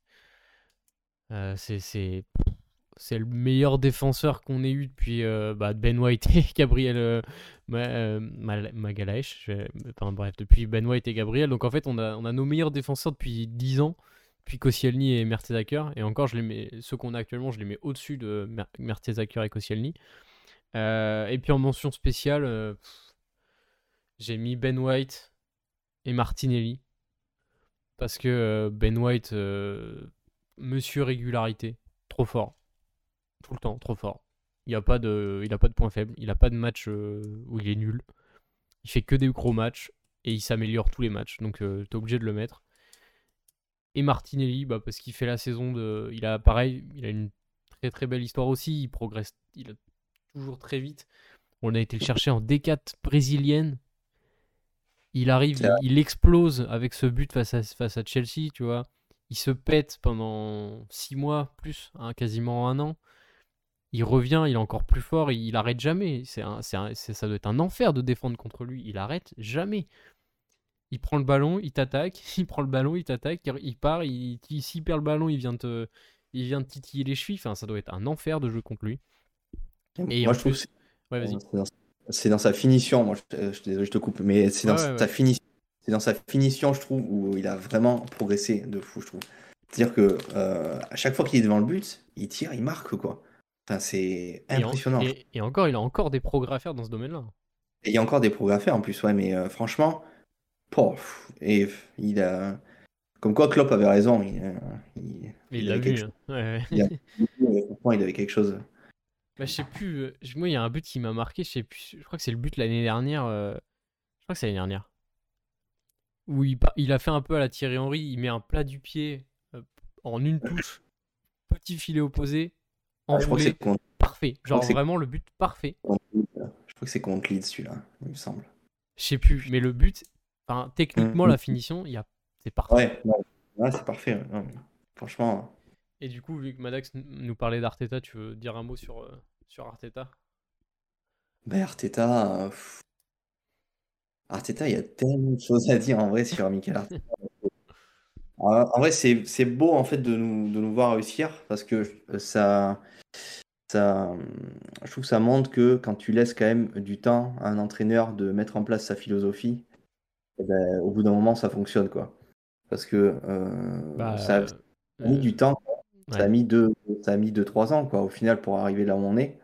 Euh, c'est le meilleur défenseur qu'on ait eu depuis euh, bah, Ben White et Gabriel euh, Magalaesh. Enfin, bref, depuis Ben White et Gabriel. Donc en fait, on a, nos meilleurs défenseurs depuis 10 ans, puis Koscielny et Mertesacker. Et encore, je les mets, ceux qu'on a actuellement, je les mets au-dessus de Mertesacker et Koscielny. et puis en mention spéciale, j'ai mis Ben White et Martinelli. Parce que euh, Ben White, euh, monsieur régularité, trop fort. Tout le temps, trop fort. Il n'a pas, de, il a pas de point faible, il n'a pas de match euh, où il est nul. Il fait que des gros matchs et il s'améliore tous les matchs. Donc tu es obligé de le mettre. Et Martinelli, bah, parce qu'il fait la saison de. Il a pareil, il a une très très belle histoire aussi. Il progresse, il a toujours très vite. On a été le chercher en D4 brésilienne. Il arrive, il, explose avec ce but face à, face à Chelsea, tu vois. Il se pète pendant six mois, plus, hein, quasiment un an. Il revient, il est encore plus fort, il, il arrête jamais. C'est ça doit être un enfer de défendre contre lui. Il arrête jamais. Il prend le ballon, il t'attaque, il prend le ballon, il t'attaque, il part, il, s'il perd le ballon, il vient te, il vient titiller les chevilles. Enfin, ça doit être un enfer de jouer contre lui. Et Moi, je trouve ouais, vas-y c'est dans sa finition. Moi, je, je, je te coupe, mais c'est dans sa finition. C'est dans sa finition, je trouve, où il a vraiment progressé de fou, je trouve. C'est-à-dire que euh, à chaque fois qu'il est devant le but, il tire, il marque, quoi. C'est impressionnant. Et, encore, il a encore des progrès à faire dans ce domaine-là. Et il y a encore des progrès à faire en plus, ouais, mais euh, franchement, pof, et il a. Comme quoi, Klopp avait raison. Il, il, il l'a vu. Hein. Ouais, il avait quelque chose. Bah, je sais plus. Euh, moi, il y a un but qui m'a marqué. Je sais plus. Je crois que c'est le but l'année dernière. Euh, je crois que c'est l'année dernière. Où il, il a fait un peu à la Thierry Henry. Il met un plat du pied euh, en une touche. Petit filet opposé. Ah, je crois que c'est Parfait. Genre vraiment le but parfait. Je crois que c'est contre Leeds celui-là, il me semble. Je sais plus. Mais le but, enfin, techniquement, mm, la mm. finition, y a... c'est parfait. Ouais, ouais, c'est parfait. franchement. Et du coup, vu que Madax nous parlait d'Arteta, tu veux dire un mot sur, euh, sur Arteta? Ben Arteta. Euh, Arteta, il y a tellement de choses à dire en vrai sur Michael Arteta. en vrai, c'est beau en fait de nous, de nous voir réussir parce que euh, ça, ça, je trouve que ça montre que quand tu laisses quand même du temps à un entraîneur de mettre en place sa philosophie, eh ben, au bout d'un moment, ça fonctionne quoi. Parce que bah, ça a mis du temps ça a mis deux, ça a mis deux, trois ans, quoi, au final, pour arriver là où on est.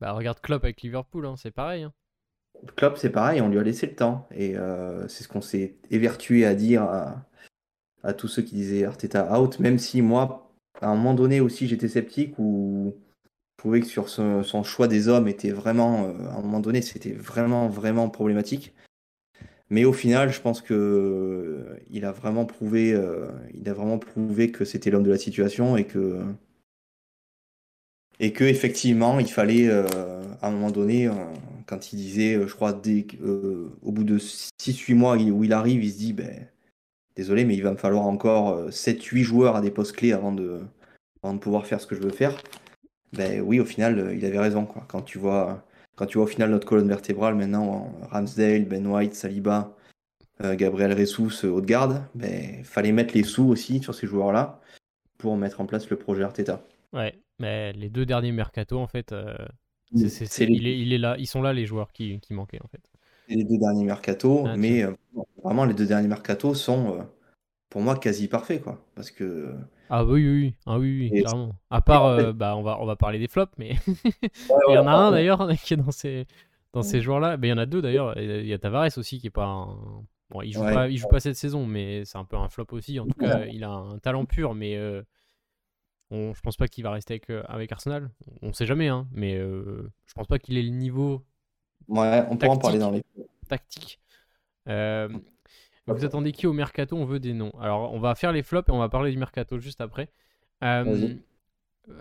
Bah, regarde Klopp avec Liverpool, hein, c'est pareil. Hein. Klopp, c'est pareil, on lui a laissé le temps. Et euh, c'est ce qu'on s'est évertué à dire à, tous ceux qui disaient Arteta out, même si moi, à un moment donné aussi, j'étais sceptique ou je trouvais que sur son, choix des hommes était vraiment, euh, à un moment donné, c'était vraiment, vraiment problématique. Mais au final, je pense que euh, il a vraiment prouvé, euh, il a vraiment prouvé que c'était l'homme de la situation et que et que effectivement, il fallait à un moment donné, quand il disait, je crois, au bout de 6-8 mois où il arrive, il se dit, ben, désolé, mais il va me falloir encore 7-8 joueurs à des postes clés avant de, avant de pouvoir faire ce que je veux faire. Ben oui, au final, il avait raison. Quoi. Quand tu vois quand tu vois au final notre colonne vertébrale maintenant, Ramsdale, Ben White, Saliba, Gabriel Ressus, haute garde, ben, fallait mettre les sous aussi sur ces joueurs-là pour mettre en place le projet Arteta. Ouais, mais les deux derniers mercato, en fait, c'est, il, est, là, ils sont là les joueurs qui, qui manquaient en fait. Les deux derniers mercato, ah, mais vraiment les deux derniers mercato sont pour moi quasi parfaits quoi, parce que ah oui, oui, ah oui, oui clairement. À part, euh, bah, on, va, on va parler des flops, mais il y en a un d'ailleurs qui est dans ces, dans ces joueurs-là. Mais il y en a deux d'ailleurs. Il y a Tavares aussi qui est pas un... Bon, il joue, pas, il joue pas cette saison, mais c'est un peu un flop aussi. En tout cas, il a un talent pur, mais euh, on, je pense pas qu'il va rester avec, euh, avec Arsenal. On sait jamais, hein, mais euh, je pense pas qu'il ait le niveau. Ouais, on peut en parler dans les. Tactique. Euh, vous attendez qui au mercato? On veut des noms. Alors, on va faire les flops et on va parler du mercato juste après. Euh,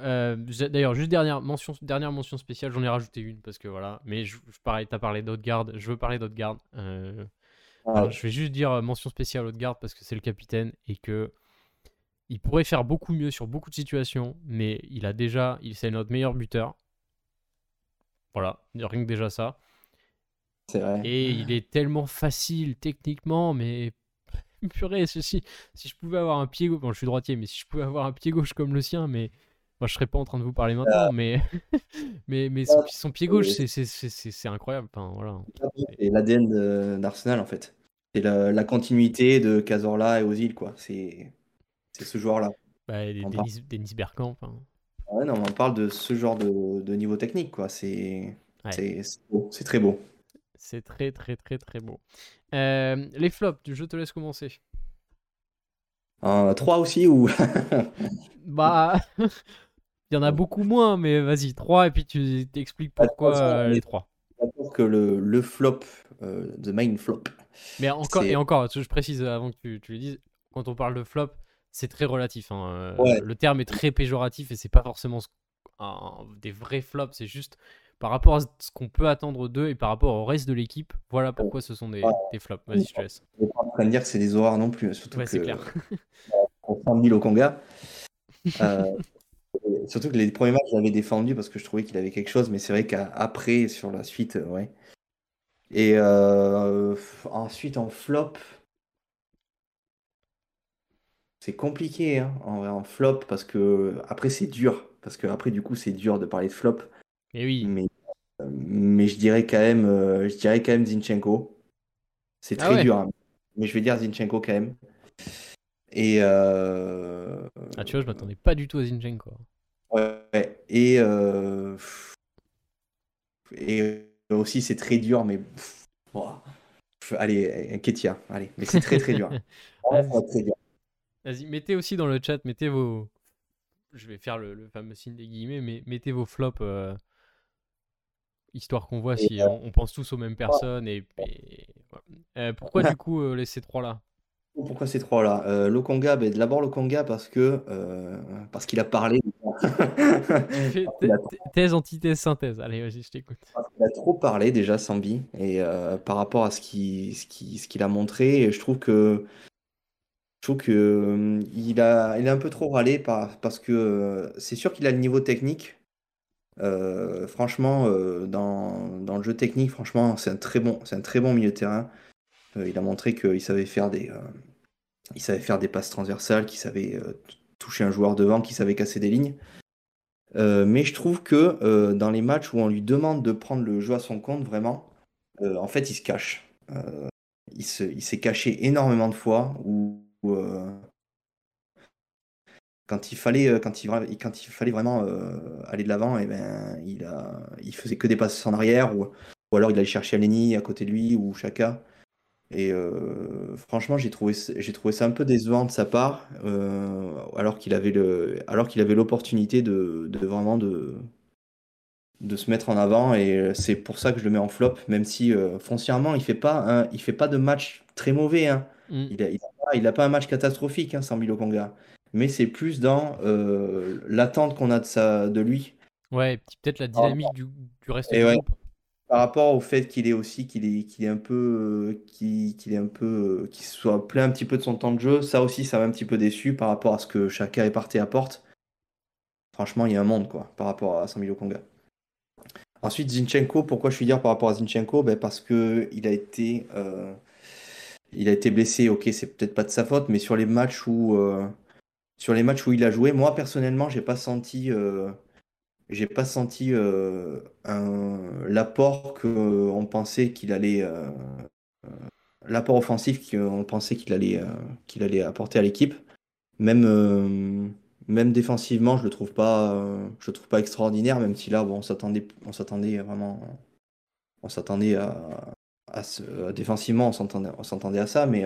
euh, d'ailleurs, juste dernière mention, dernière mention spéciale, j'en ai rajouté une parce que voilà. Mais je, je pareil, t'as parlé d'Haute-Garde, je veux parler. Euh, ah. je vais juste dire mention spéciale Haute-Garde parce que c'est le capitaine et que il pourrait faire beaucoup mieux sur beaucoup de situations, mais il a déjà, il c'est notre meilleur buteur. Voilà, rien que déjà ça. Et il est tellement facile techniquement, mais purée, si, si je pouvais avoir un pied gauche, bon je suis droitier, mais si je pouvais avoir un pied gauche comme le sien, mais moi je serais pas en train de vous parler maintenant, mais mais, mais son, pied gauche, c'est incroyable. Enfin, voilà. C'est l'ADN d'Arsenal en fait. C'est la, la, continuité de Cazorla et Ozil, quoi. C'est ce joueur-là. Bah, Denis, Denis Bergkamp. Ouais, non, on parle de ce genre de, de niveau technique, quoi. C'est c'est très beau. C'est très très très très beau. Euh, les flops, je te laisse commencer. Euh, 3 aussi ou? Bah, il y en a beaucoup moins, mais vas-y, 3 et puis tu t'expliques pourquoi euh, les 3. que le, le flop, euh, the main flop. Mais encore, et encore, je précise avant que tu, tu le dises, quand on parle de flop, c'est très relatif. Hein. Le terme est très péjoratif et c'est pas forcément des vrais flops, c'est juste par rapport à ce qu'on peut attendre d'eux et par rapport au reste de l'équipe, voilà pourquoi ce sont des, flops. Vas-y, je te laisse. Je pas en train de dire que c'est des horreurs non plus. Surtout ouais, c'est clair. on 000 au Conga. Euh, surtout que les premiers matchs, j'avais défendu parce que je trouvais qu'il avait quelque chose, mais c'est vrai qu'après, sur la suite, euh, ouais. Et euh, ensuite, en flop, c'est compliqué hein, en, en, flop parce que après, c'est dur. Parce que après, du coup, c'est dur de parler de flop. Et oui. Mais, mais je dirais quand même, euh, je dirais quand même Zinchenko. C'est ah très dur, hein. mais je vais dire Zinchenko quand même. Et euh... ah tu vois, je m'attendais pas du tout à Zinchenko. Ouais. Et euh... et aussi c'est très dur, mais allez, Ketia, allez, mais c'est très très dur. Vas-y, mettez aussi dans le chat, mettez vos. Je vais faire le, fameux signe des guillemets, mais mettez vos flops. Euh, histoire qu'on voit si on, pense tous aux mêmes personnes. Et, euh, pourquoi du coup euh, les ces trois-là? Pourquoi ces trois-là? Euh, Lokonga, ben, d'abord Lokonga parce que euh, parce qu'il a parlé. thèse, antithèse, synthèse. Allez, vas-y, je t'écoute. Il a trop parlé déjà, Sambi, et par rapport à ce qu'il ce qui, ce qu'il a montré, je trouve que je trouve que il a il a un peu trop râlé par, parce que c'est sûr qu'il a le niveau technique euh, franchement, euh, dans, le jeu technique, franchement, c'est un très bon, milieu de terrain. Euh, il a montré qu'il savait faire des, il savait faire des passes transversales, qu'il savait toucher un joueur devant, qu'il savait casser des lignes. mais je trouve que dans les matchs où on lui demande de prendre le jeu à son compte, vraiment, en fait, il se cache. il s'est caché énormément de fois où, quand il fallait, euh, quand il, quand il fallait vraiment euh, aller de l'avant, et eh ben, il, a, il faisait que des passes en arrière, ou, ou alors il allait chercher Aleni à côté de lui, ou Chaka. Et euh, franchement, j'ai trouvé, j'ai trouvé ça un peu décevant de sa part, alors qu'il avait le, alors qu'il avait l'opportunité de, de, vraiment de, de se mettre en avant. Et c'est pour ça que je le mets en flop, même si foncièrement, il fait pas, il fait pas de match très mauvais. Hein. Mm. Il, a, il, a, pas un match catastrophique, hein, sans Milo Konga mais c'est plus dans euh, l'attente qu'on a de, ça, de lui. Ouais, peut-être la dynamique du, du, reste du groupe. Par rapport au fait qu'il est aussi qu'il est, qu'il est un peu qu'il est un peu qu'il soit plein un petit peu de son temps de jeu, ça aussi ça m'a un petit peu déçu par rapport à ce que chacun est parti apporte. Franchement, il y a un monde quoi par rapport à Samilo Konga. Ensuite, Zinchenko, pourquoi je suis dire par rapport à Zinchenko? Ben Parce que il a été euh, il a été blessé, ok, c'est peut-être pas de sa faute, mais sur les matchs où, sur les matchs où il a joué, moi personnellement, j'ai pas senti, j'ai pas senti l'apport qu'on pensait qu'il allait, l'apport offensif qu'on pensait qu'il allait, qu'il allait apporter à l'équipe. Même, même défensivement, je le trouve pas, je le trouve pas extraordinaire, même si là, bon, on s'attendait, on s'attendait vraiment, on s'attendait à, à défensivement, on s'attendait, à ça, mais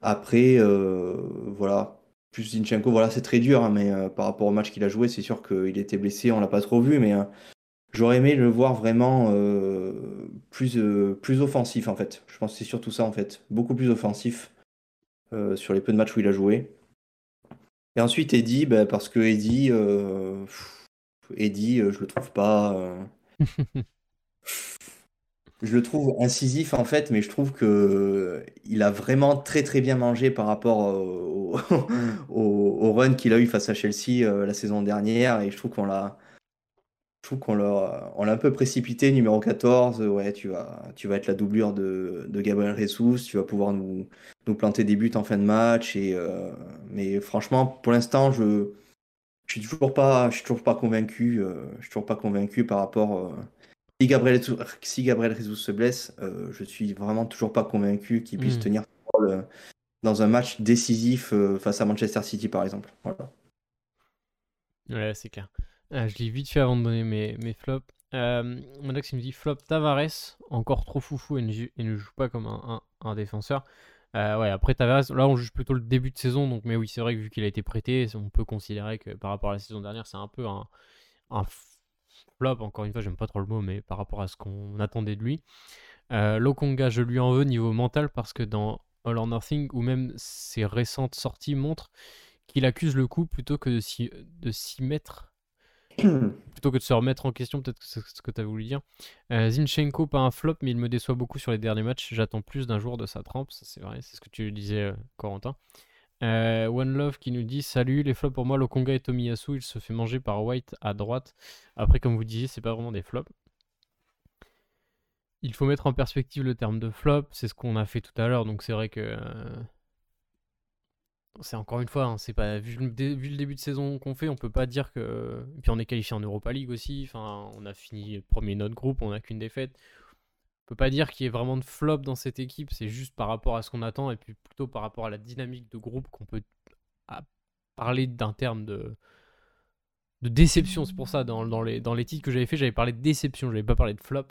après, voilà, plus Zinchenko, voilà, c'est très dur, hein, mais par rapport au match qu'il a joué, c'est sûr qu'il était blessé, on l'a pas trop vu, mais j'aurais aimé le voir vraiment plus, plus offensif en fait. Je pense que c'est surtout ça en fait, beaucoup plus offensif sur les peu de matchs où il a joué. Et ensuite, Eddie, bah, parce que Eddie, euh, Eddie, euh, je le trouve pas. Euh, je le trouve incisif en fait, mais je trouve que il a vraiment très très bien mangé par rapport au, au run qu'il a eu face à Chelsea la saison dernière, et je trouve qu'on l'a je trouve qu'on l'a, on l'a un peu précipité, numéro 14. Ouais, tu vas, tu vas être la doublure de, de Gabriel Jesus. Tu vas pouvoir nous, nous planter des buts en fin de match. Et, euh, mais franchement, pour l'instant, je, je suis toujours pas, je suis toujours pas convaincu. Euh, je suis toujours pas convaincu par rapport. Euh, si Gabriel, si Gabriel Jesus se blesse, je suis vraiment toujours pas convaincu qu'il puisse hmm. tenir rôle dans un match décisif face à Manchester City, par exemple. Voilà. Ouais, c'est clair. Ah, je l'ai vite fait avant de donner mes, mes flops. Euh, Monax il me dit flop Tavares, encore trop foufou et ne, joue pas comme un, un, défenseur. Euh, ouais, après Tavares, là on juge plutôt le début de saison, donc mais oui, c'est vrai que vu qu'il a été prêté, on peut considérer que par rapport à la saison dernière, c'est un peu un, un, flop. Encore une fois, j'aime pas trop le mot, mais par rapport à ce qu'on attendait de lui. Euh, Lokonga, je lui en veux niveau mental parce que dans All or Nothing, ou même ses récentes sorties montrent qu'il accuse le coup plutôt que de s'y mettre plutôt que de se remettre en question, peut-être que c'est ce que tu as voulu dire. Euh, Zinchenko, pas un flop, mais il me déçoit beaucoup sur les derniers matchs. J'attends plus d'un jour de sa trempe, ça c'est vrai, c'est ce que tu disais, euh, Corentin. Euh, One Love qui nous dit Salut, les flops pour moi, Lokonga et Tomiyasu, il se fait manger par White à droite. Après, comme vous disiez, c'est pas vraiment des flops. Il faut mettre en perspective le terme de flop, c'est ce qu'on a fait tout à l'heure, donc c'est vrai que c'est encore une fois, hein, c'est pas vu le, début de saison qu'on fait, on peut pas dire que. Puis on est qualifié en Europa League aussi. On a fini premier notre groupe, on a qu'une défaite. On peut pas dire qu'il y ait vraiment de flop dans cette équipe. C'est juste par rapport à ce qu'on attend et puis plutôt par rapport à la dynamique de groupe qu'on peut parler d'un terme de de déception. C'est pour ça dans, dans, les dans les titres que j'avais fait, j'avais parlé de déception. J'avais pas parlé de flop.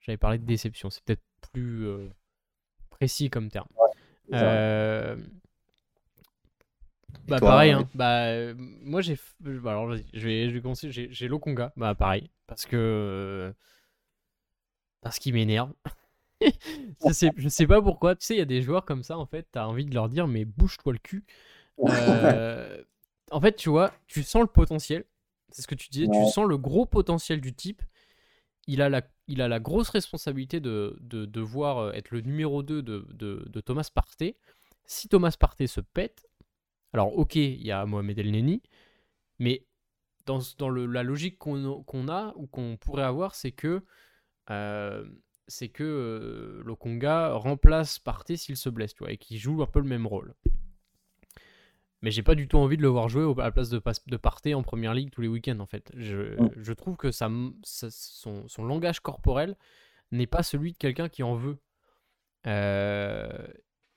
J'avais parlé de déception. C'est peut-être plus euh, précis comme terme. euh, bah pareil, hein. bah euh, moi j'ai, bah, alors je vais, je vais commencer, j'ai, j'ai Lokonga, bah pareil, parce que parce qu'il m'énerve. je sais, je sais pas pourquoi, tu sais, il y a des joueurs comme ça en fait, t'as envie de leur dire mais bouge-toi le cul. Euh, en fait, tu vois, tu sens le potentiel, c'est ce que tu disais, tu sens le gros potentiel du type. Il a la, il a la grosse responsabilité de, de devoir euh, être le numéro 2 de, de, de Thomas Partey. Si Thomas Partey se pète, alors, ok, il y a Mohamed El Neni, mais dans, dans le, la logique qu'on a ou qu'on pourrait avoir, c'est que, c'est que euh, Lokonga remplace Partey s'il se blesse, tu vois, et qu'il joue un peu le même rôle. Mais j'ai pas du tout envie de le voir jouer à la place de, de Partey en première ligue tous les week-ends, en fait. Je, je trouve que ça, son, son, langage corporel n'est pas celui de quelqu'un qui en veut. Euh,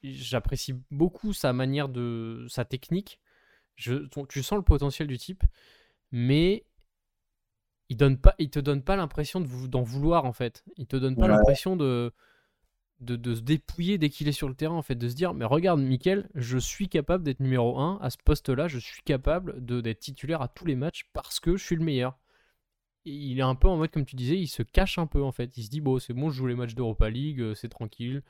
j'apprécie beaucoup sa manière de. sa technique. Je, tu sens le potentiel du type, mais il donne pas, il te donne pas l'impression d'en vouloir en fait. Il te donne pas l'impression de, de, de, se dépouiller dès qu'il est sur le terrain en fait, de se dire mais regarde Mickaël, je suis capable d'être numéro 1 à ce poste-là, je suis capable d'être titulaire à tous les matchs parce que je suis le meilleur. Et il est un peu en mode comme tu disais, il se cache un peu en fait. Il se dit bon c'est bon, je joue les matchs d'Europa League, euh, c'est tranquille.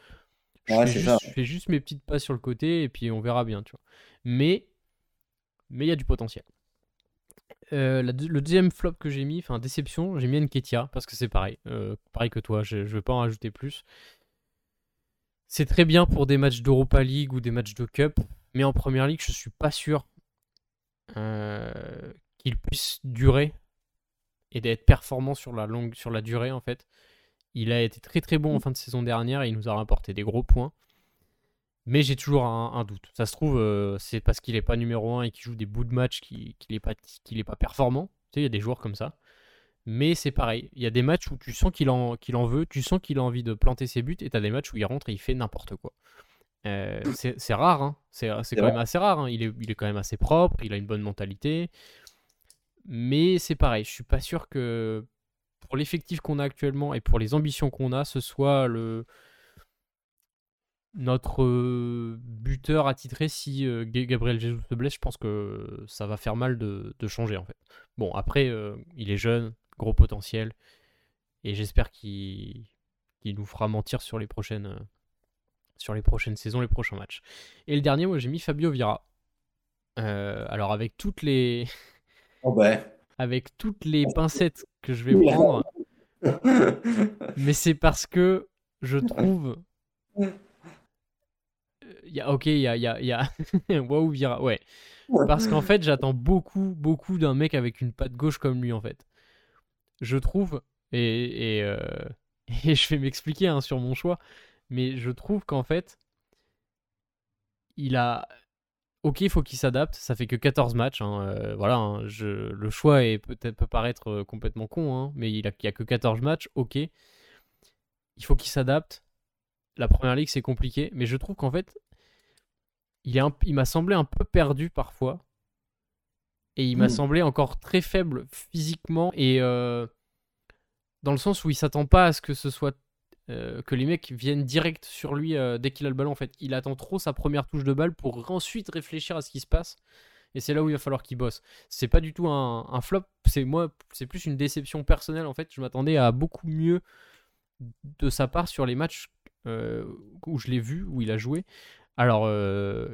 Je, fais juste, mes petites passes sur le côté et puis on verra bien, tu vois. Mais mais il y a du potentiel. Euh, le deuxième flop que j'ai mis, enfin déception, j'ai mis Nketia parce que c'est pareil, euh, pareil que toi, je, ne vais pas en rajouter plus. C'est très bien pour des matchs d'Europa League ou des matchs de Cup, mais en Première Ligue, je suis pas sûr euh, qu'il puisse durer et d'être performant sur la longue, sur la durée en fait. Il a été très très bon en fin de saison dernière et il nous a rapporté des gros points. Mais j'ai toujours un, doute. Ça se trouve, euh, c'est parce qu'il n'est pas numéro 1 et qu'il joue des bouts de match qu'il n'est pas, est pas performant. Tu sais, il y a des joueurs comme ça. Mais c'est pareil. Il y a des matchs où tu sens qu'il en, qu'il en veut, tu sens qu'il a envie de planter ses buts, et tu as des matchs où il rentre et il fait n'importe quoi. Euh, c'est rare, hein. c'est quand même assez rare. Hein. Il, est, il est quand même assez propre, il a une bonne mentalité. Mais c'est pareil, je suis pas sûr que pour l'effectif qu'on a actuellement et pour les ambitions qu'on a, ce soit le, notre euh, buteur attitré, si euh, Gabriel Jesus se blesse, je pense que ça va faire mal de, changer en fait. Bon, après, euh, il est jeune, gros potentiel, et j'espère qu'il nous fera mentir sur les prochaines sur les prochaines saisons, les prochains matchs. Et le dernier, moi j'ai mis Fabio Vira. alors avec toutes les oh ben. avec toutes les pincettes que je vais prendre, mais c'est parce que je trouve y a, ok, il y a, y a, y a... Waouh, Vira, ouais. Parce qu'en fait, j'attends beaucoup, beaucoup d'un mec avec une patte gauche comme lui, en fait. Je trouve, et, et, euh, et je vais m'expliquer hein, sur mon choix, mais je trouve qu'en fait, il a. Ok, il faut qu'il s'adapte, ça fait que 14 matchs, hein, euh, voilà, hein, je... le choix est peut-être peut paraître euh, complètement con, mais il a, il a que 14 matchs, ok. Il faut qu'il s'adapte. La première ligue, c'est compliqué, mais je trouve qu'en fait, il, m'a semblé un peu perdu parfois. Et il m'a hmm. semblé encore très faible physiquement. Et euh, dans le sens où il s'attend pas à ce que ce soit. Euh, que les mecs viennent direct sur lui euh, dès qu'il a le ballon. En fait, il attend trop sa première touche de balle pour ensuite réfléchir à ce qui se passe. Et c'est là où il va falloir qu'il bosse. C'est pas du tout un, flop. C'est moi, c'est plus une déception personnelle. En fait, je m'attendais à beaucoup mieux de sa part sur les matchs où je l'ai vu, où il a joué. Alors, euh,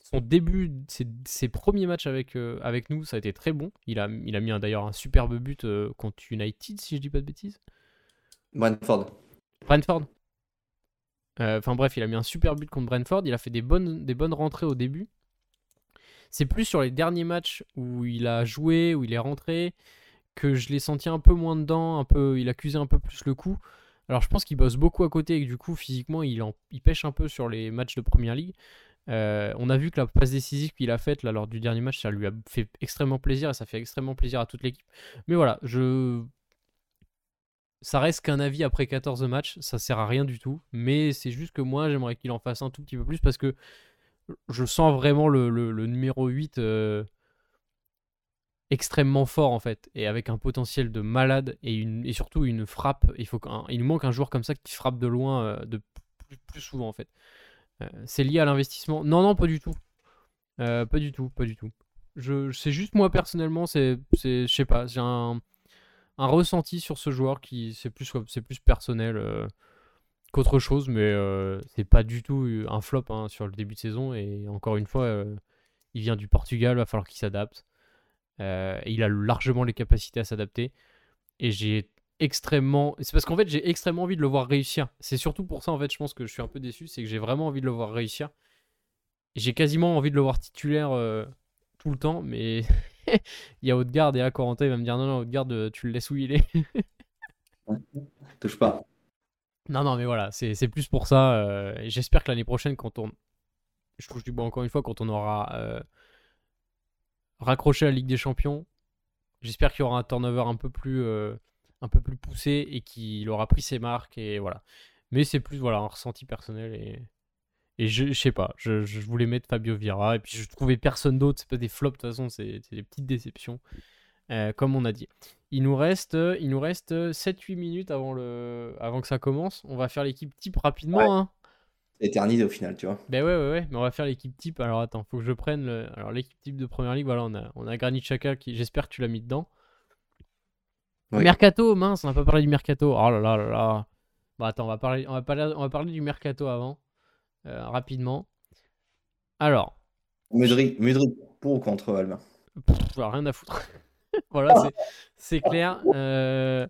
son début, ses, premiers matchs avec, euh, avec nous, ça a été très bon. Il a, il a mis d'ailleurs un superbe but euh, contre United, si je dis pas de bêtises. Brentford. Brentford. Enfin bref, il a mis un super but contre Brentford. Il a fait des bonnes, des bonnes rentrées au début. C'est plus sur les derniers matchs où il a joué, où il est rentré, que je l'ai senti un peu moins dedans, un peu, il accusait un peu plus le coup. Alors je pense qu'il bosse beaucoup à côté et que du coup physiquement il, pêche un peu sur les matchs de Première Ligue. Euh, on a vu que la passe décisive qu'il a faite lors du dernier match, ça lui a fait extrêmement plaisir et ça fait extrêmement plaisir à toute l'équipe. Mais voilà, je... ça reste qu'un avis après 14 matchs, ça sert à rien du tout. Mais c'est juste que moi j'aimerais qu'il en fasse un tout petit peu plus parce que je sens vraiment le, numéro 8 extrêmement fort en fait et avec un potentiel de malade et, une, et surtout une frappe. Il, faut il manque un joueur comme ça qui frappe de loin euh, de plus, souvent en fait. Euh, c'est lié à l'investissement Non, non, pas du tout. Euh, pas du tout, pas du tout. Je, c'est juste moi personnellement, c'est, je sais pas, j'ai un, un, ressenti sur ce joueur qui c'est plus, c'est plus personnel qu'autre chose, mais c'est pas du tout un flop hein, sur le début de saison. Et encore une fois, il vient du Portugal, va falloir qu'il s'adapte. Euh, il a largement les capacités à s'adapter. Et j'ai extrêmement. C'est parce qu'en fait, j'ai extrêmement envie de le voir réussir. C'est surtout pour ça, en fait, je pense que je suis un peu déçu. C'est que j'ai vraiment envie de le voir réussir. J'ai quasiment envie de le voir titulaire euh, tout le temps, mais il y a Haute-Garde et à Corentin, il va me dire non, non, Haute-Garde, euh, tu le laisses où il est. Touche pas. Non, non, mais voilà, c'est plus pour ça. J'espère que l'année prochaine, quand on. Je touche du bois encore une fois, quand on aura raccrocher la Ligue des Champions. J'espère qu'il y aura un turnover un peu plus, euh, un peu plus poussé et qu'il aura pris ses marques et voilà. Mais c'est plus voilà un ressenti personnel et, et je, je sais pas. Je, je, voulais mettre Fabio Vira et puis je trouvais personne d'autre. C'est pas des flops de toute façon, c'est des petites déceptions. Euh, comme on a dit. Il nous reste, il nous reste 7-8 minutes avant, le, avant que ça commence. On va faire l'équipe type rapidement. Hein éternisé au final, tu vois. Ben ouais, ouais, ouais, mais on va faire l'équipe type. Alors attends, faut que je prenne le... Alors l'équipe type de première ligue, voilà, on a, on a Granit Xhaka qui, j'espère que tu l'as mis dedans. Mercato, mince, on n'a pas parlé du mercato. Oh là là là là. Bon, attends, on va parler, on va parler, on va parler du mercato avant, euh, rapidement. Alors. Mudrik, pour ou contre Alba? Rien à foutre. voilà, c'est clair. Euh,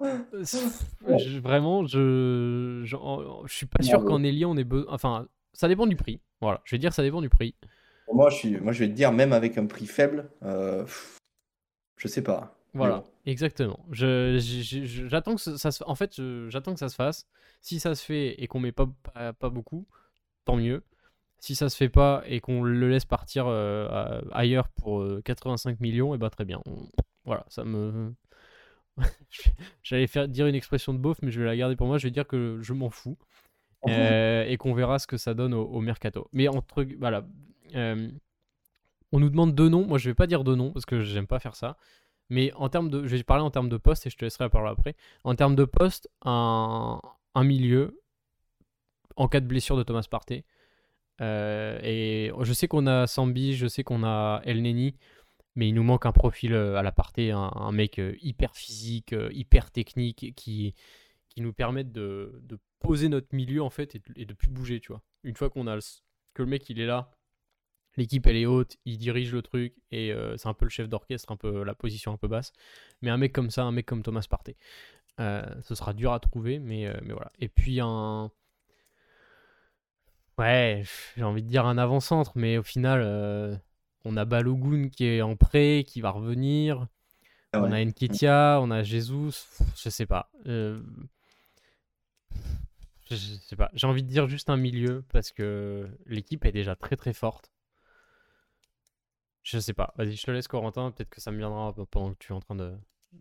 vraiment, je, je, je, suis pas sûr qu'en Elia on ait besoin. Enfin, ça dépend du prix. Voilà, je vais dire ça dépend du prix. Moi, je, suis, moi, je vais te dire, même avec un prix faible, euh, je sais pas. Voilà, exactement. j'attends que ça se, en fait, j'attends que ça se fasse. Si ça se fait et qu'on met pas, pas, beaucoup, tant mieux. Si ça se fait pas et qu'on le laisse partir euh, ailleurs pour 85 millions, et eh bah ben, très bien. Voilà, ça me. J'allais faire dire une expression de beauf, mais je vais la garder pour moi. Je vais dire que je m'en fous. Mhm. et qu'on verra ce que ça donne au, mercato. Mais entre. Voilà. on nous demande deux noms. Moi, je vais pas dire deux noms parce que j'aime pas faire ça. Mais en termes de, je vais parler en termes de poste et je te laisserai la parole après. En termes de poste, un, un milieu en cas de blessure de Thomas Partey. Euh, et je sais qu'on a Sambi, je sais qu'on a El Neni, mais il nous manque un profil euh, à la Partey, un, mec euh, hyper physique, hyper technique, qui, qui nous permette de, de poser notre milieu en fait et de, et plus bouger, tu vois. Une fois qu'on a que le mec il est là, l'équipe elle est haute, il dirige le truc et euh, c'est un peu le chef d'orchestre, un peu la position un peu basse. Mais un mec comme ça, un mec comme Thomas Partey, euh, ce sera dur à trouver, mais, euh, mais voilà. Et puis un. Ouais, j'ai envie de dire un avant-centre, mais au final, on a Balogun qui est en prêt, qui va revenir. Ah on a Nketia, on a Jesus, je sais pas. Je sais pas. J'ai envie de dire juste un milieu parce que l'équipe est déjà très très forte. Je sais pas. Vas-y, je te laisse, Corentin. Peut-être que ça me viendra pendant que tu es en train de.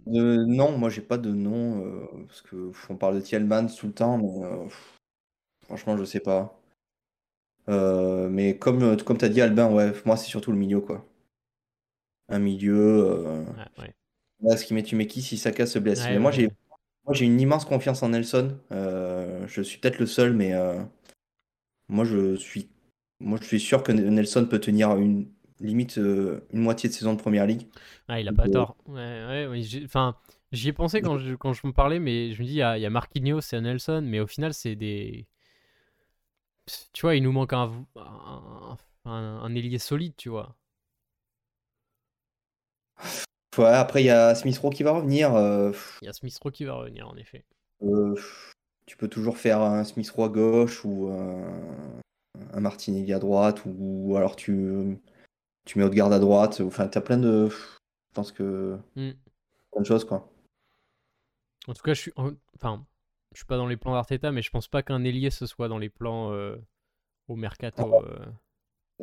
non, moi j'ai pas de nom euh, parce que on parle de Thielmans tout le temps, mais euh, franchement je sais pas. Euh, mais comme comme t'as dit Albin, ouais, moi c'est surtout le milieu quoi. Un milieu. ouais. Là, ce qui met tu mets qui si Saka se blesse. mais moi j'ai moi j'ai une immense confiance en Nelson. je suis peut-être le seul, mais moi je suis moi je suis sûr que Nelson peut tenir une limite euh, une moitié de saison de première ligue. Ah, il a pas euh, tort. Ouais, ouais, enfin, j'y ai pensé quand je, quand je me parlais, mais je me dis, il y a, il y a Marquinhos et Nelson, mais au final, c'est des. Tu vois, il nous manque un, un, un, ailier solide, tu vois. Ouais, après, il y a Smith Rowe qui va revenir. Euh, il y a Smith Rowe qui va revenir, en effet. tu peux toujours faire un Smith Rowe à gauche ou un Martinelli à droite, ou alors tu tu mets garde à droite. Enfin, t'as plein de. Je pense que. Mm. Plein de choses, quoi. En tout cas, je suis. Enfin, je suis pas dans les plans d'Arteta, mais je pense pas qu'un ailier ce soit dans les plans euh, au mercato. Ah. Euh.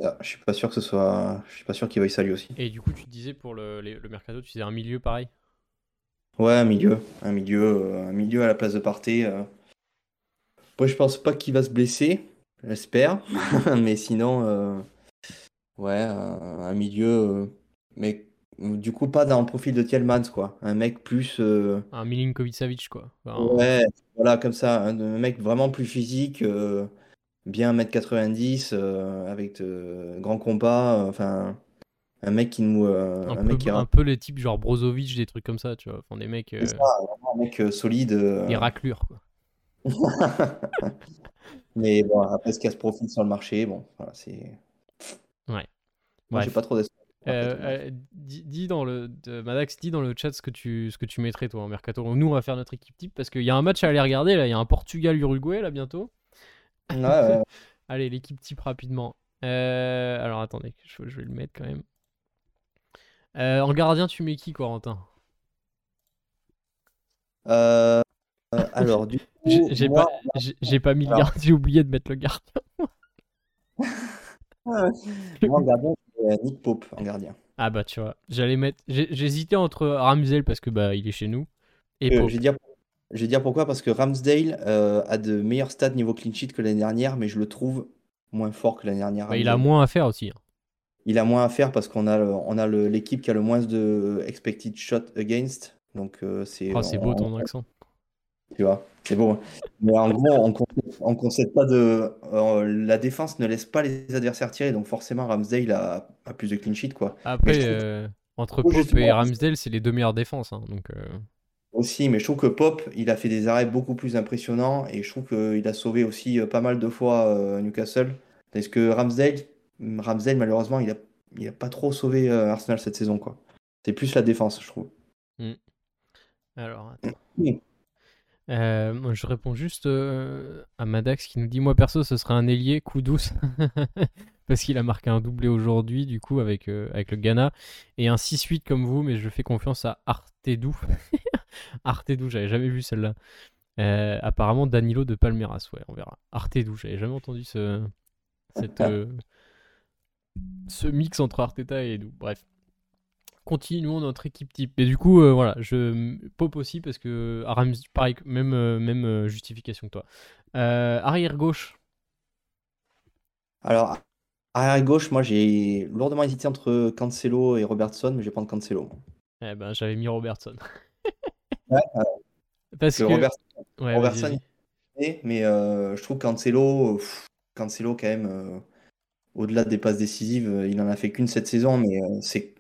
Ah, je suis pas sûr que ce soit. Je suis pas sûr qu'il veuille saluer aussi. Et du coup, tu disais pour le, le mercato, tu disais un milieu pareil? Ouais, un milieu. Un milieu, euh, un milieu à la place de Partey. Moi, je pense pas qu'il va se blesser. J'espère. mais sinon. Ouais, un, milieu, mais du coup pas dans le profil de Tielmans, quoi. Un mec plus. Euh, un Milinkovic-Savic, quoi. Ouais, voilà, comme ça. Un, mec vraiment plus physique, euh, bien 1m90, avec de grands combats. Enfin, un mec qui nous. un, un, peu, mec qui un peu les types genre Brozovic, des trucs comme ça, tu vois. Enfin, des mecs. un mec solide. Des raclures, quoi. Mais bon, après, ce qu'il y a ce profil sur le marché, bon, voilà, c'est. Ouais. Moi, j'ai pas trop d'espoir. Euh, euh, dis, dans le Madax, dis dans le chat ce que tu ce que tu mettrais toi en mercato. Nous on va faire notre équipe type parce qu'il y a un match à aller regarder là. Il y a un Portugal Uruguay là bientôt. Ouais, Allez l'équipe type rapidement. Euh, alors attendez, je, vais le mettre quand même. en gardien tu mets qui Corentin? Alors du j'ai pas j'ai pas mis le gardien. J'ai oublié de mettre le gardien. Moi, en gardien, Nick Pope en gardien. Ah bah tu vois, j'allais mettre. J'hésitais entre Ramsdale parce que bah il est chez nous et euh, je, vais dire... je vais dire pourquoi parce que Ramsdale euh, a de meilleurs stats niveau clean sheet que l'année dernière, mais je le trouve moins fort que l'année dernière. Bah, il a moins à faire aussi. Hein. Il a moins à faire parce qu'on a on a l'équipe qui a le moins de expected shot against, donc euh, c'est. Oh, c'est beau ton accent. Tu vois, c'est bon. Mais en gros, on ne concède pas de. Euh, la défense ne laisse pas les adversaires tirer, donc forcément, Ramsdale a, a plus de clean sheet. Quoi. Après, euh, entre Pope et Ramsdale, c'est les deux meilleures défenses. Hein, donc, euh. Aussi, mais je trouve que Pop, il a fait des arrêts beaucoup plus impressionnants et je trouve qu'il a sauvé aussi pas mal de fois Newcastle. Parce que Ramsdale, Ramsdale malheureusement, il n'a il a pas trop sauvé Arsenal cette saison. quoi. C'est plus la défense, je trouve. Hmm. Alors, attends. Euh, je réponds juste euh, à Madax qui nous dit Moi perso, ce serait un ailier, coup douce. Parce qu'il a marqué un doublé aujourd'hui, du coup, avec, euh, avec le Ghana. Et un 6-8 comme vous, mais je fais confiance à Artedou. Artedou, j'avais jamais vu celle-là. apparemment, Danilo de Palmeiras, ouais, on verra. Artedou, j'avais jamais entendu ce, ce mix entre Arteta et Edu. Bref. Continuons notre équipe type. Et du coup, euh, voilà, je pop aussi parce que Aram, pareil, même, euh, même euh, justification que toi. Euh, arrière gauche. Alors, arrière gauche, moi j'ai lourdement hésité entre Cancelo et Robertson, mais je vais prendre Cancelo. Eh ben, j'avais mis Robertson. Ouais, Parce que que. Robertson, Ouais, mais je trouve Cancelo, pff, Cancelo quand même, au-delà des passes décisives, il en a fait qu'une cette saison, mais c'est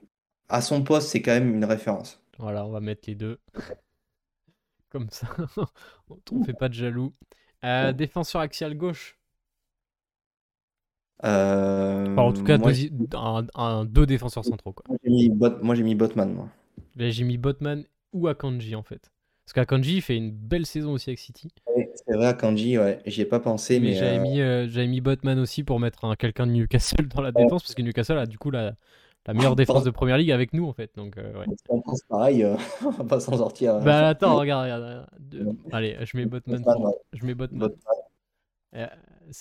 à son poste, c'est quand même une référence. Voilà, on va mettre les deux. Comme ça, on fait pas de jaloux. Euh, défenseur axial gauche. Euh, Enfin, en tout cas, moi, deux, un, un- deux défenseurs centraux. Quoi. moi, j'ai mis Bot- Botman, moi. Là, j'ai mis Botman ou Akanji en fait. Parce qu'Akanji il fait une belle saison aussi avec City. Ouais, C'est vrai, à Kanji, ouais, j'y ai pas pensé, Mais, mais, j'avais euh, mis, euh, j'avais mis Botman aussi pour mettre un, quelqu'un de Newcastle dans la défense. Parce que Newcastle a du coup la, la meilleure défense de première ligue avec nous en fait. Donc, euh, ouais. si on pense pareil, euh, on va pas s'en sortir. euh, Bah attends, regarde, regarde. Deux- Allez, je mets Botman. Pour-. Je mets Botman. Euh,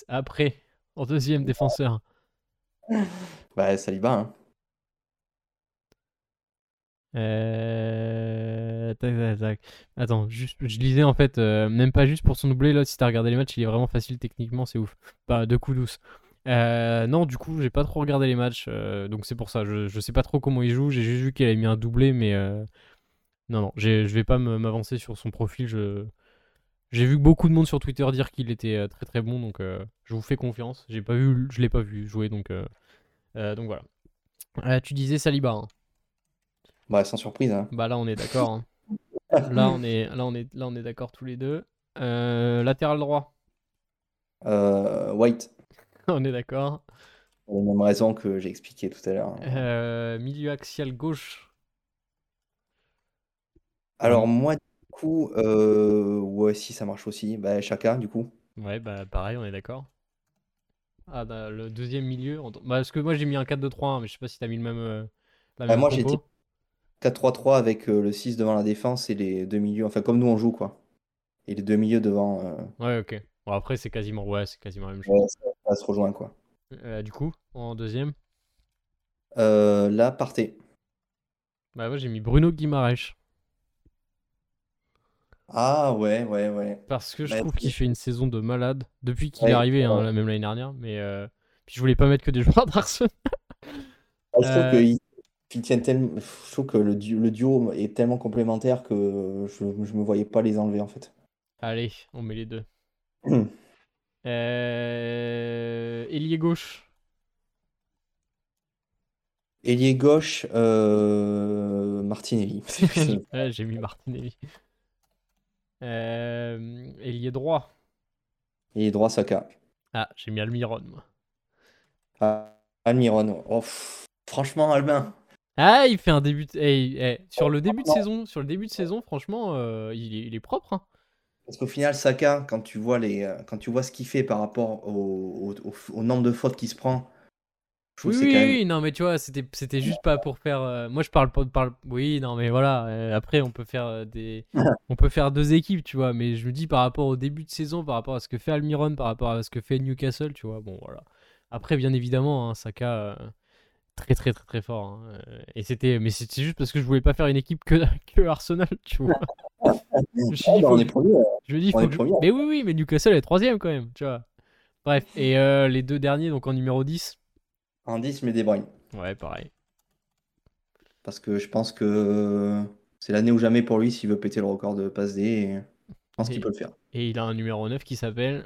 Après, en deuxième défenseur. Bah, Saliba, hein. Euh... Tac, tac, tac. Attends, juste, je lisais en fait, euh, même pas juste pour son doublé, là, si t'as regardé les matchs, il est vraiment facile techniquement, c'est ouf. Pas de coups douces. Euh, non, du coup, j'ai pas trop regardé les matchs, euh, donc c'est pour ça, je, je sais pas trop comment il joue, j'ai juste vu qu'il avait mis un doublé, mais euh, non, non, je vais pas m'avancer sur son profil, je... J'ai vu beaucoup de monde sur Twitter dire qu'il était euh, très très bon, donc je vous fais confiance. J'ai pas vu, je l'ai pas vu jouer, donc, donc voilà. Tu disais Saliba, hein. Bah, sans surprise, hein. Bah là on est d'accord. hein. Là on est là on est là on est d'accord tous les deux. Latéral droit. Euh, White, on est d'accord. pour les mêmes raisons que j'ai expliquées tout à l'heure. Euh, milieu axial gauche. Alors, moi, du coup, euh, ouais, si ça marche aussi, bah, Chaka, du coup. Ouais bah pareil on est d'accord. Ah bah, le deuxième milieu. en- Bah, parce que moi j'ai mis un 4-2-3-1 mais je sais pas si t'as mis le même euh, la Bah, même moi, j'ai compo. dit 4-3-3 avec le 6 devant la défense et les deux milieux, enfin, comme nous on joue, quoi. Et les deux milieux devant, Ouais ok. Bon après c'est quasiment ouais c'est quasiment la même chose. ouais, ça, se rejoint, quoi. Euh, du coup en deuxième. Euh, là, partez. Bah moi j'ai mis Bruno Guimaraes. Ah, ouais, ouais, ouais. Parce que je Bah, trouve qu'il fait une saison de malade depuis qu'il Ouais, est arrivé, hein, ouais. même l'année dernière. Mais euh, puis je voulais pas mettre que des joueurs d'Arsenal. Ah, je trouve Euh, tellement... Je trouve que le duo, le duo est tellement complémentaire que je, je me voyais pas les enlever, en fait. Allez, on met les deux. Euh... Ailier gauche. Ailier gauche, euh, Martinelli. Ouais, j'ai mis Martinelli. Euh... Ailier droit. Ailier droit, Saka. Ah, j'ai mis Almiron, moi. Ah, Almiron. Oh, franchement, Albin. Ah, il fait un début. de- eh, eh, sur le début de saison, sur le début de saison, franchement, euh, il, est, il est propre. hein. Parce qu'au final, Saka, quand tu vois, les, euh, quand tu vois ce qu'il fait par rapport au, au- au- au nombre de fautes qu'il se prend, je Oui, oui, quand même. oui, non, mais tu vois, c'était, c'était juste pas pour faire. euh, Moi, je parle pas. Parle... Oui, non, mais voilà. euh, après, on peut faire euh, des. on peut faire deux équipes, tu vois. Mais je me dis par rapport au début de saison, par rapport à ce que fait Almiron, par rapport à ce que fait Newcastle, tu vois. Bon, voilà. Après, bien évidemment, hein, Saka, très, très, très, très fort. hein, Et c'était. Mais c'était juste parce que je voulais pas faire une équipe que, que Arsenal, tu vois. Je suis Ah, dit, bah, faut on est premier. Je dis, faut que. Mais oui, oui, mais Newcastle est troisième quand même, tu vois. Bref, et euh, les deux derniers, donc en numéro 10. En 10, mais De Bruyne. Ouais, pareil. Parce que je pense que c'est l'année ou jamais pour lui s'il veut péter le record de passe D. et Je pense qu'il peut le faire. Et il a un numéro 9 qui s'appelle.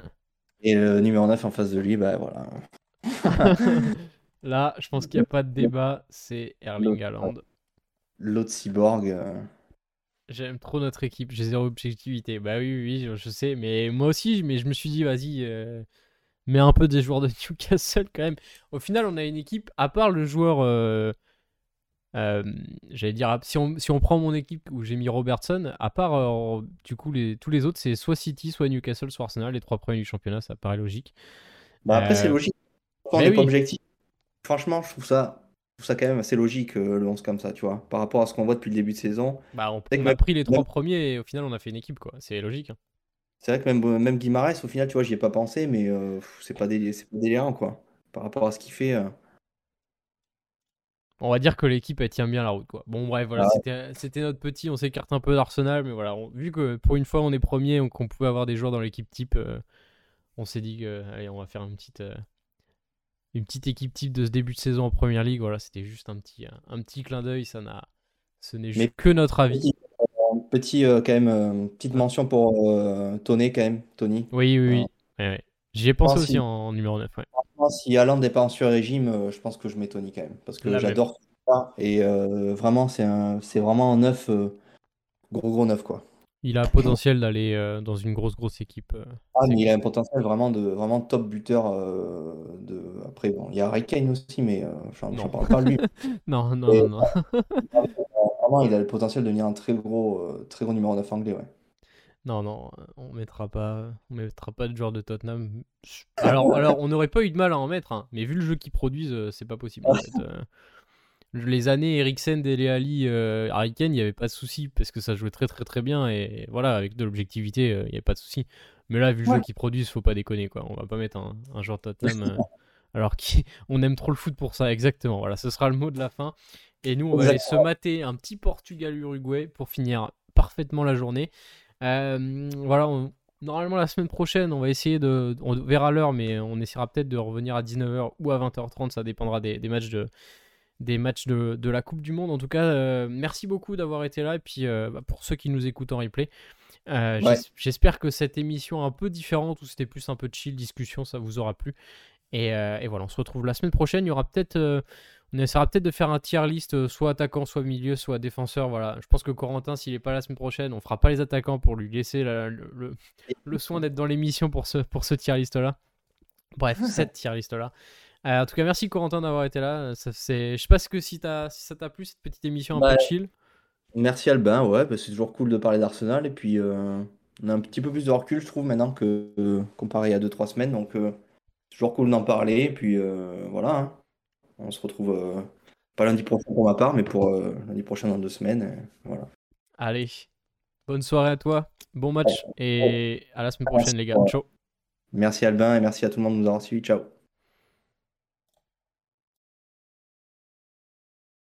Et le numéro 9 en face de lui, bah voilà. Là, je pense qu'il n'y a pas de débat, c'est Erling Haaland. L'autre cyborg. euh, J'aime trop notre équipe, j'ai zéro objectivité. Bah oui, oui, oui, je, je sais, mais moi aussi, mais je me suis dit, vas-y, euh, mets un peu des joueurs de Newcastle quand même. Au final, on a une équipe, à part le joueur. euh, euh, J'allais dire, si on, si on prend mon équipe où j'ai mis Robertson, à part du coup les, tous les autres, c'est soit City, soit Newcastle, soit Arsenal, les trois premiers du championnat, ça paraît logique. Bah après, c'est logique. On pas objectif. Franchement, je trouve ça, trouve ça quand même assez logique, euh, le 11 comme ça, tu vois. Par rapport à ce qu'on voit depuis le début de saison. Bah, on, on a même- pris les trois même- premiers et au final, on a fait une équipe, quoi. C'est logique. hein. C'est vrai que même, même Guimarães, au final, tu vois, j'y ai pas pensé, mais euh, c'est pas, pas délirant, quoi. par rapport à ce qu'il fait. On va dire que l'équipe elle tient bien la route quoi. Bon bref voilà, c'était notre petit, on s'écarte un peu d'Arsenal, mais voilà, vu que pour une fois on est premier, donc on pouvait avoir des joueurs dans l'équipe type, on s'est dit que allez on va faire une petite une petite équipe type de ce début de saison en première ligue. Voilà, c'était juste un petit un, petit clin d'œil, ça n'a ce n'est juste que notre avis. Petit, quand même petite mention pour Tony quand même, Tony. Oui oui oui. J'y ai pensé aussi en, numéro 9. Si Alain n'est pas en sur-régime, euh, je pense que je mets Tony quand même. Parce que j'adore ça. Et euh, vraiment, c'est vraiment un neuf, euh, gros gros neuf. Quoi. Il a un potentiel d'aller dans une grosse grosse équipe. ah, mais il a un potentiel vraiment de vraiment top buteur. de... Après, bon, il y a Kane aussi, mais je n'en parle pas lui. non, non, non, non. vraiment, il a le potentiel de devenir un très gros, très gros numéro 9 anglais. Ouais. Non, non, on mettra pas, on mettra pas de joueur de Tottenham. Alors, alors on n'aurait pas eu de mal à en mettre, hein, mais vu le jeu qu'ils produisent, euh, c'est pas possible. Euh. Les années Eriksen, Dele Alli, euh, Harry Kane, il n'y avait pas de souci parce que ça jouait très très très bien et voilà, avec de l'objectivité, il n'y avait pas de souci. Mais là, vu le jeu qu'ils produisent, faut pas déconner quoi. On va pas mettre un, un joueur Tottenham alors qu'on aime trop le foot pour ça. Exactement. Voilà, ce sera le mot de la fin. Et nous, on va aller se mater un petit Portugal-Uruguay pour finir parfaitement la journée. Euh, voilà, normalement la semaine prochaine, on va essayer de. On verra l'heure, mais on essaiera peut-être de revenir à 19h ou à 20h30. Ça dépendra des, matchs de des matchs de, la Coupe du Monde. En tout cas, euh, merci beaucoup d'avoir été là. Et puis, euh, bah, pour ceux qui nous écoutent en replay, j'espère que cette émission un peu différente, où c'était plus un peu de chill, discussion, ça vous aura plu. Et, et, voilà, on se retrouve la semaine prochaine. Il y aura peut-être on essaiera peut-être de faire un tier list, euh, soit attaquant, soit milieu, soit défenseur. Voilà. Je pense que Corentin, s'il n'est pas la semaine prochaine, on fera pas les attaquants pour lui laisser le, soin d'être dans l'émission pour ce, pour ce tier list là. Bref, cette tier list là. Euh, en tout cas, merci Corentin d'avoir été là. Ça, je sais pas ce que si, as, si ça t'a plu cette petite émission un peu bah, chill. Merci Albin, ouais, bah, c'est toujours cool de parler d'Arsenal. Et puis, euh, on a un petit peu plus de recul, je trouve, maintenant que comparé à 2-3 semaines. Donc, c'est toujours cool d'en parler. Et puis, voilà. Hein. On se retrouve euh, pas lundi prochain pour ma part, mais pour euh, lundi prochain dans deux semaines. voilà. Allez, bonne soirée à toi, bon match et à la semaine prochaine les gars. Ciao. Merci Albin et merci à tout le monde de nous avoir suivis. Ciao.